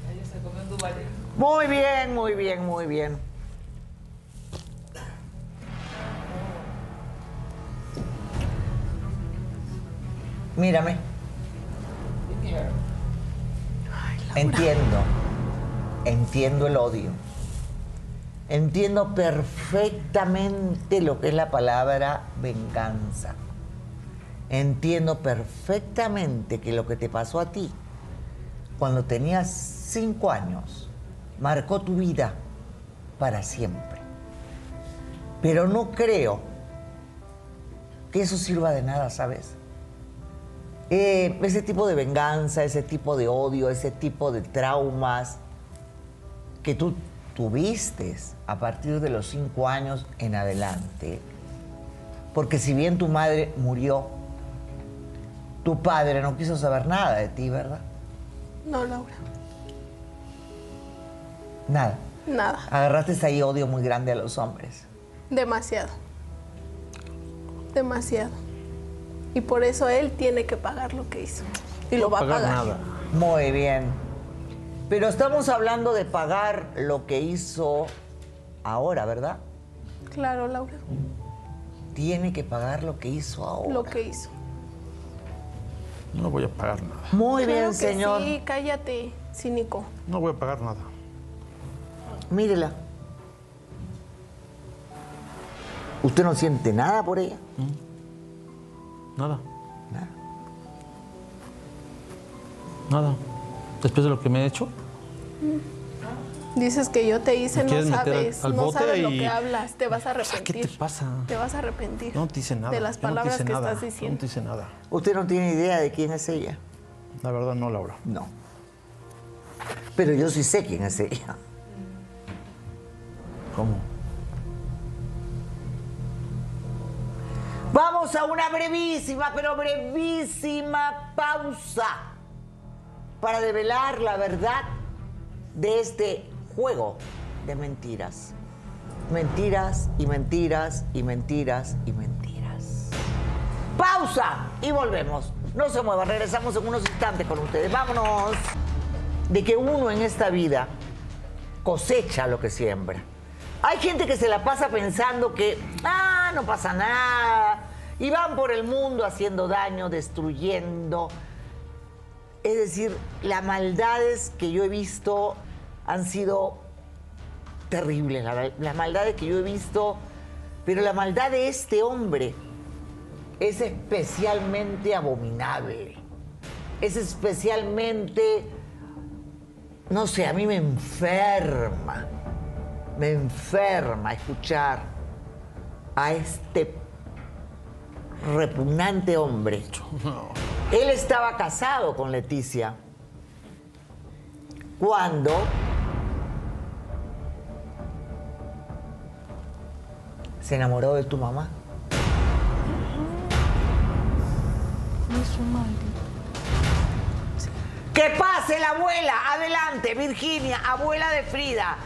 Ella se comió un. Muy bien, muy bien, muy bien. Mírame. Entiendo. Entiendo el odio. Entiendo perfectamente lo que es la palabra venganza. Entiendo perfectamente que lo que te pasó a ti cuando tenías cinco años marcó tu vida para siempre. Pero no creo que eso sirva de nada, ¿sabes? Eh, ese tipo de venganza, ese tipo de odio, ese tipo de traumas que tú tuviste a partir de los cinco años en adelante. Porque si bien tu madre murió, tu padre no quiso saber nada de ti, ¿verdad? No, Laura. Nada. Nada. Agarraste ahí odio muy grande a los hombres. Demasiado. Demasiado. Y por eso él tiene que pagar lo que hizo. Y lo va a pagar. Muy bien. Pero estamos hablando de pagar lo que hizo ahora, ¿verdad? Claro, Laura. Tiene que pagar lo que hizo ahora. Lo que hizo. No voy a pagar nada. Muy Claro bien, que señor. Sí, cállate, cínico. No voy a pagar nada. Mírela. ¿Usted no siente nada por ella? Nada. Nada. Después de lo que me he hecho, Dices que yo te hice, ¿Me no quieres meter al- sabes, al no bote sabes lo que hablas, te vas a ¿qué arrepentir. te pasa? Te vas a arrepentir. No te dice nada. De las no palabras hice que nada. estás diciendo. No te hice nada. ¿Usted no tiene idea de quién es ella? La verdad no, Laura. No. Pero yo sí sé quién es ella. ¿Cómo? A una brevísima, pero brevísima pausa para develar la verdad de este juego de mentiras. Mentiras y mentiras y mentiras y mentiras. Pausa y volvemos. No se muevan, regresamos en unos instantes con ustedes. Vámonos. De que uno en esta vida cosecha lo que siembra. Hay gente que se la pasa pensando que, ah, no pasa nada. Y van por el mundo haciendo daño, destruyendo. Es decir, las maldades que yo he visto han sido terribles. la- Las maldades que yo he visto, pero la maldad de este hombre es especialmente abominable. Es especialmente, no sé, a mí me enferma me enferma escuchar a este repugnante hombre. *laughs* Él estaba casado con Leticia cuando se enamoró de tu mamá. Que pase la abuela, adelante, Virginia, abuela de Frida.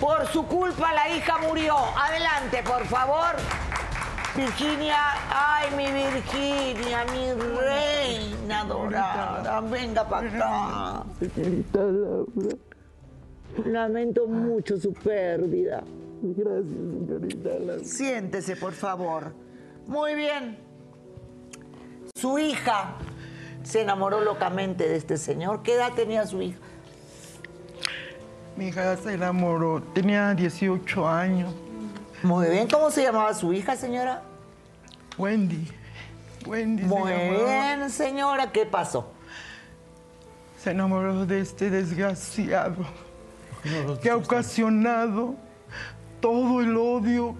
Por su culpa la hija murió. Adelante, por favor. Virginia, ay, mi Virginia, mi reina dorada, venga para acá. Señorita Laura, lamento mucho su pérdida. Gracias, señorita Laura. Siéntese, por favor. Muy bien. Su hija se enamoró locamente de este señor. ¿Qué edad tenía su hija? Mi hija se enamoró, tenía 18 años. Muy bien, ¿cómo se llamaba su hija, señora? Wendy. Wendy Muy bien, señora, ¿qué pasó? Se enamoró de este desgraciado que ha ocasionado todo el odio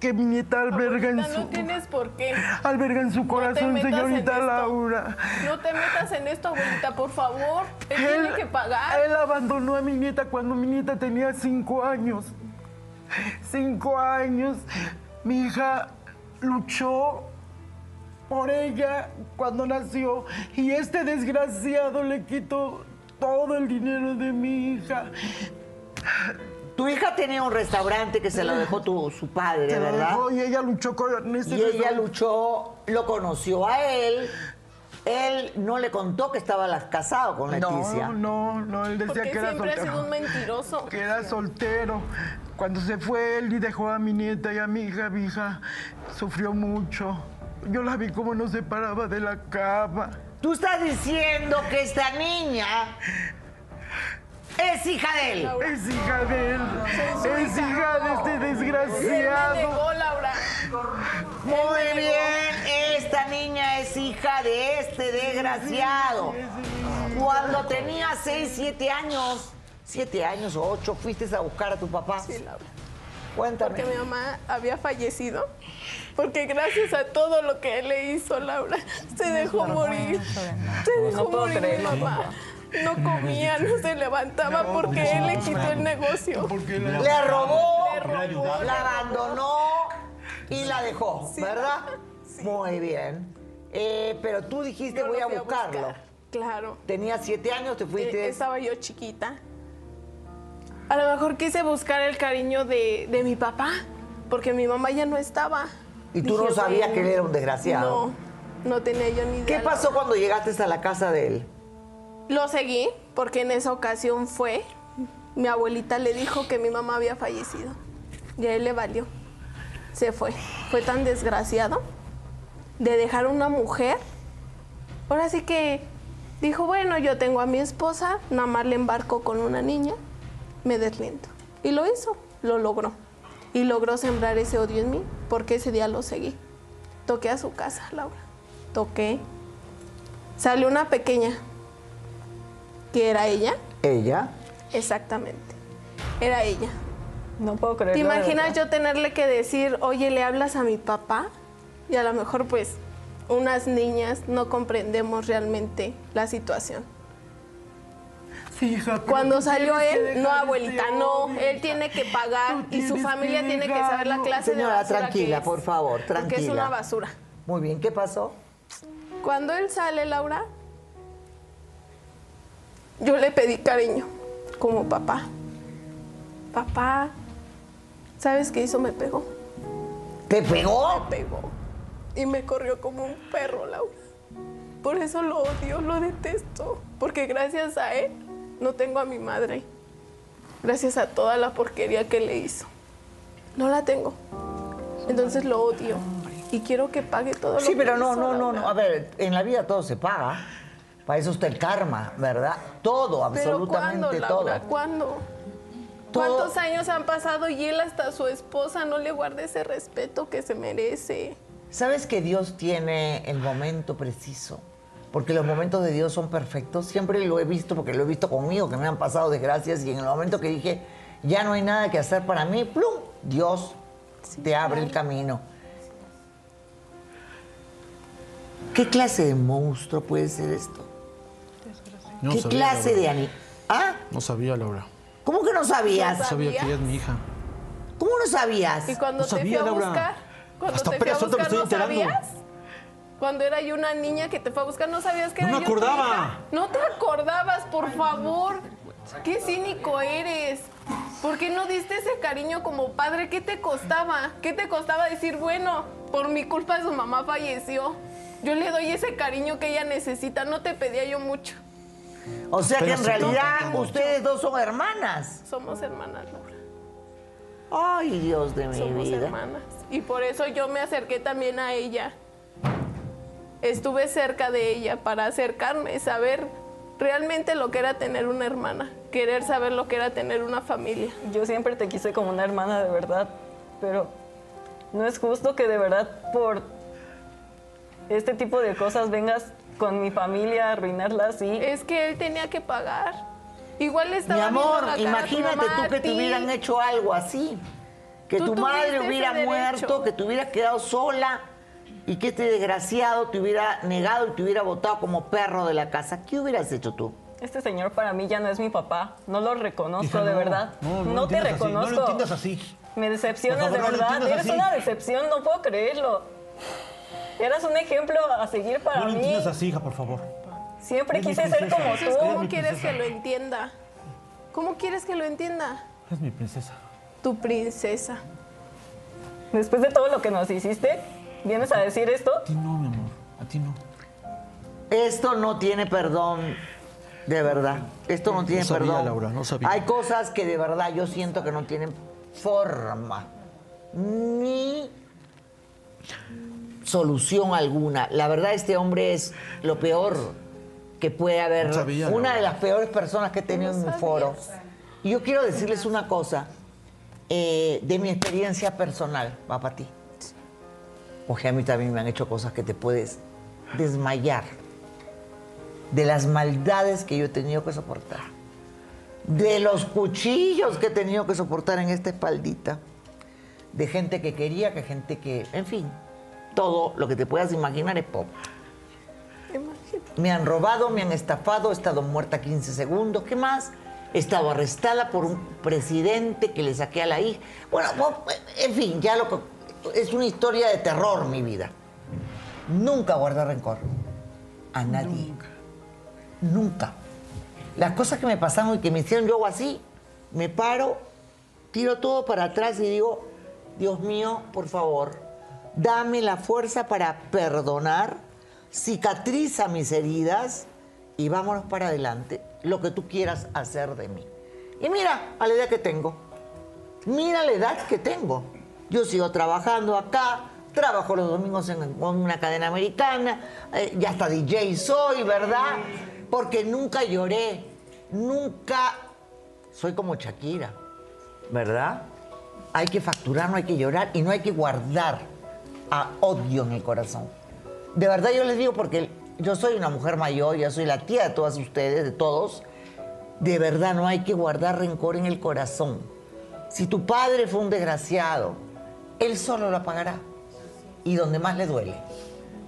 que mi nieta alberga en su no tienes por qué. alberga en su corazón, señorita. Laura. No te metas en esto, abuelita, por favor. Él, tiene que pagar. Él abandonó a mi nieta cuando mi nieta tenía cinco años. Cinco años. Mi hija luchó por ella cuando nació y este desgraciado le quitó todo el dinero de mi hija. Tu hija tenía un restaurante que se lo dejó tu, su padre, Se lo ¿verdad? dejó y ella luchó con ese Y ella luchó, lo conoció a él. Él no le contó que estaba casado con Leticia. No, no, no, él decía Porque que era siempre ha soltero. sido un mentiroso. Que era soltero. Cuando se fue él y dejó a mi nieta y a mi hija, mi hija sufrió mucho. Yo la vi como no se paraba de la cama. Tú estás diciendo que esta niña es hija de él. Es hija de él. Es hija de este desgraciado. negó, Laura. Muy bien, esta niña es hija de este desgraciado. Cuando tenía 6, 7 años, 7 años o 8, fuiste a buscar a tu papá. Sí, Laura. Cuéntame. Porque mi mamá había fallecido. Porque gracias a todo lo que él le hizo, Laura, se dejó morir. Se dejó morir mi mamá. No comía, no se levantaba porque él le quitó el negocio. Le robó, Le robó. la abandonó y la dejó, ¿verdad? Muy bien. Eh, pero tú dijiste voy a buscarlo. buscar. Claro. Tenías siete años, te fuiste. Eh, Estaba yo chiquita. A lo mejor quise buscar el cariño de, de mi papá, porque mi mamá ya no estaba. Y tú no sabías que él era un desgraciado. No, no tenía yo ni idea. ¿Qué pasó cuando llegaste a la casa de él? Lo seguí, porque en esa ocasión fue, mi abuelita le dijo que mi mamá había fallecido. Y a él le valió. Se fue. Fue tan desgraciado de dejar una mujer. Ahora sí que dijo, bueno, yo tengo a mi esposa, nada más le embarco con una niña, me deslindo. Y lo hizo, lo logró. Y logró sembrar ese odio en mí, porque ese día lo seguí. Toqué a su casa, Laura. Toqué. Salió una pequeña, que era ella, Ella. exactamente. Era ella. No puedo creerlo. ¿Te imaginas yo tenerle que decir, oye, le hablas a mi papá? Y a lo mejor, pues, unas niñas no comprendemos realmente la situación. Sí, hija, Cuando salió él, no, dejar abuelita, este no. Él tiene que pagar Tú y su familia que tiene que saber la clase de Señora, basura tranquila, que es. por favor, Porque es tranquila. una basura. Muy bien, ¿qué pasó? Cuando él sale, Laura, yo le pedí cariño, como papá. Papá, ¿sabes qué hizo? Me pegó. ¿Te pegó? Me pegó. Y me corrió como un perro, Laura. Por eso lo odio, lo detesto. Porque gracias a él no tengo a mi madre. Gracias a toda la porquería que le hizo. No la tengo. Entonces lo odio. Y quiero que pague todo lo Sí, que pero no, hizo, no, no, no. A ver, en la vida todo se paga. Para eso está el karma, ¿verdad? Todo, Pero absolutamente ¿cuándo, Laura? todo. ¿Cuándo? ¿Cuántos años han pasado y él hasta su esposa no le guarda ese respeto que se merece? ¿Sabes que Dios tiene el momento preciso? Porque los momentos de Dios son perfectos. Siempre lo he visto porque lo he visto conmigo, que me han pasado desgracias y en el momento que dije, ya no hay nada que hacer para mí, ¡plum! Dios te abre el camino. ¿Qué clase de monstruo puede ser esto? No ¿Qué sabía, clase Laura. de ani... ¿Ah? No sabía, Laura. ¿Cómo que no sabías? No sabía que ella es mi hija. ¿Cómo no sabías? Y cuando No te sabía, fui a Laura. buscar, cuando Hasta te fui a buscar, ¿no estoy enterando. sabías? Cuando era yo una niña que te fue a buscar, ¿no sabías que No era me yo tu acordaba. hija? No te acordabas, por favor. Qué cínico eres. ¿Por qué no diste ese cariño como padre? ¿Qué te costaba? ¿Qué te costaba decir, bueno, por mi culpa su mamá falleció? Yo le doy ese cariño que ella necesita. No te pedía yo mucho. O sea que en realidad no, ustedes dos son hermanas. Somos hermanas, Laura. Ay, Dios de mi Somos vida. hermanas. Y por eso yo me acerqué también a ella. Estuve cerca de ella para acercarme, saber realmente lo que era tener una hermana, querer saber lo que era tener una familia. Yo siempre te quise como una hermana de verdad, pero no es justo que de verdad por este tipo de cosas vengas con mi familia a arruinarla así. Es que él tenía que pagar. Igual Mi estaba viendo amor, la cara a tu imagínate mamá, tú que te hubieran hecho algo así. Que tu madre hubiera muerto, que te hubieras quedado sola y que este desgraciado te hubiera negado y te hubiera botado como perro de la casa. ¿Qué hubieras hecho tú? Este señor para mí ya no es mi papá. No lo reconozco, Hija, de no, verdad. no, te así, no lo reconozco. entiendas así. Me decepcionas favor, de verdad. Eres así. una decepción, no puedo creerlo. Eras un ejemplo a seguir para No lo mí. entiendas así, hija, por favor. Siempre quise ser como tú. ¿cómo quieres que lo entienda? ¿Cómo quieres que lo entienda? Es mi princesa. Tu princesa. Después de todo lo que nos hiciste, ¿vienes a decir esto? A ti no, mi amor. A ti no. Esto no tiene perdón, de verdad. Esto no tiene sabía, perdón. Laura, no sabía. Hay cosas que de verdad yo siento que no tienen forma ni solución alguna. La verdad, este hombre es lo peor que puede haber. No sabía, una Laura. de las peores personas que he tenido en mi foro. Y yo quiero decirles una cosa eh, de mi experiencia personal, va para ti. Porque a mí también me han hecho cosas que te puedes desmayar. De las maldades que yo he tenido que soportar. De los cuchillos que he tenido que soportar en esta espaldita. De gente que quería, que gente que. En fin, todo lo que te puedas imaginar es poco. Me han robado, me han estafado, he estado muerta 15 segundos. ¿Qué más? He estado arrestada por un presidente que le saqué a la hija. Bueno, bueno, en fin, ya lo que. Es una historia de terror mi vida. Nunca guardé rencor. A nadie. Nunca. Las cosas que me pasaron y que me hicieron yo hago así, me paro, tiro todo para atrás y digo, Dios mío, por favor, dame la fuerza para perdonar, cicatriza mis heridas y vámonos para adelante, lo que tú quieras hacer de mí. Y mira, a la edad que tengo, mira la edad que tengo. Yo sigo trabajando acá, trabajo los domingos en, en una cadena americana, eh, ya hasta DJ soy, ¿verdad? Porque nunca lloré, nunca soy como Shakira, ¿verdad? Hay que facturar, no hay que llorar y no hay que guardar a odio en el corazón. De verdad yo les digo porque yo soy una mujer mayor, ya soy la tía de todas ustedes, de todos. De verdad no hay que guardar rencor en el corazón. Si tu padre fue un desgraciado, él solo lo pagará. Y donde más le duele.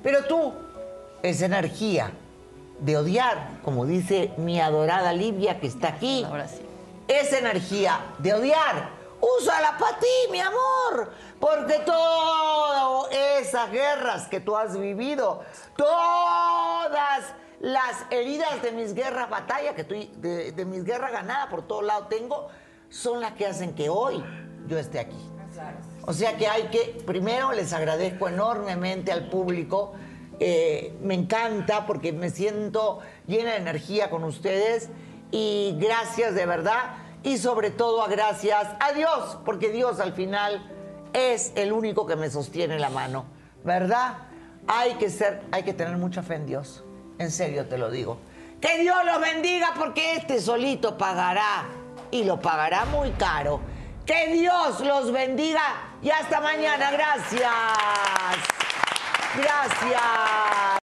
Pero tú, esa energía de odiar, como dice mi adorada Livia que está aquí, esa energía de odiar, úsala para ti, mi amor. Porque todas esas guerras que tú has vivido, todas las heridas de mis guerras batalla, que tú, de, de mis guerras ganadas por todos lados tengo, son las que hacen que hoy yo esté aquí. O sea que hay que, primero les agradezco enormemente al público, eh, me encanta porque me siento llena de energía con ustedes y gracias de verdad y sobre todo a gracias a Dios, porque Dios al final es el único que me sostiene la mano, ¿verdad? Hay que ser, hay que tener mucha fe en Dios, en serio te lo digo. Que Dios los bendiga porque este solito pagará y lo pagará muy caro. Que Dios los bendiga y hasta mañana. Gracias. Gracias.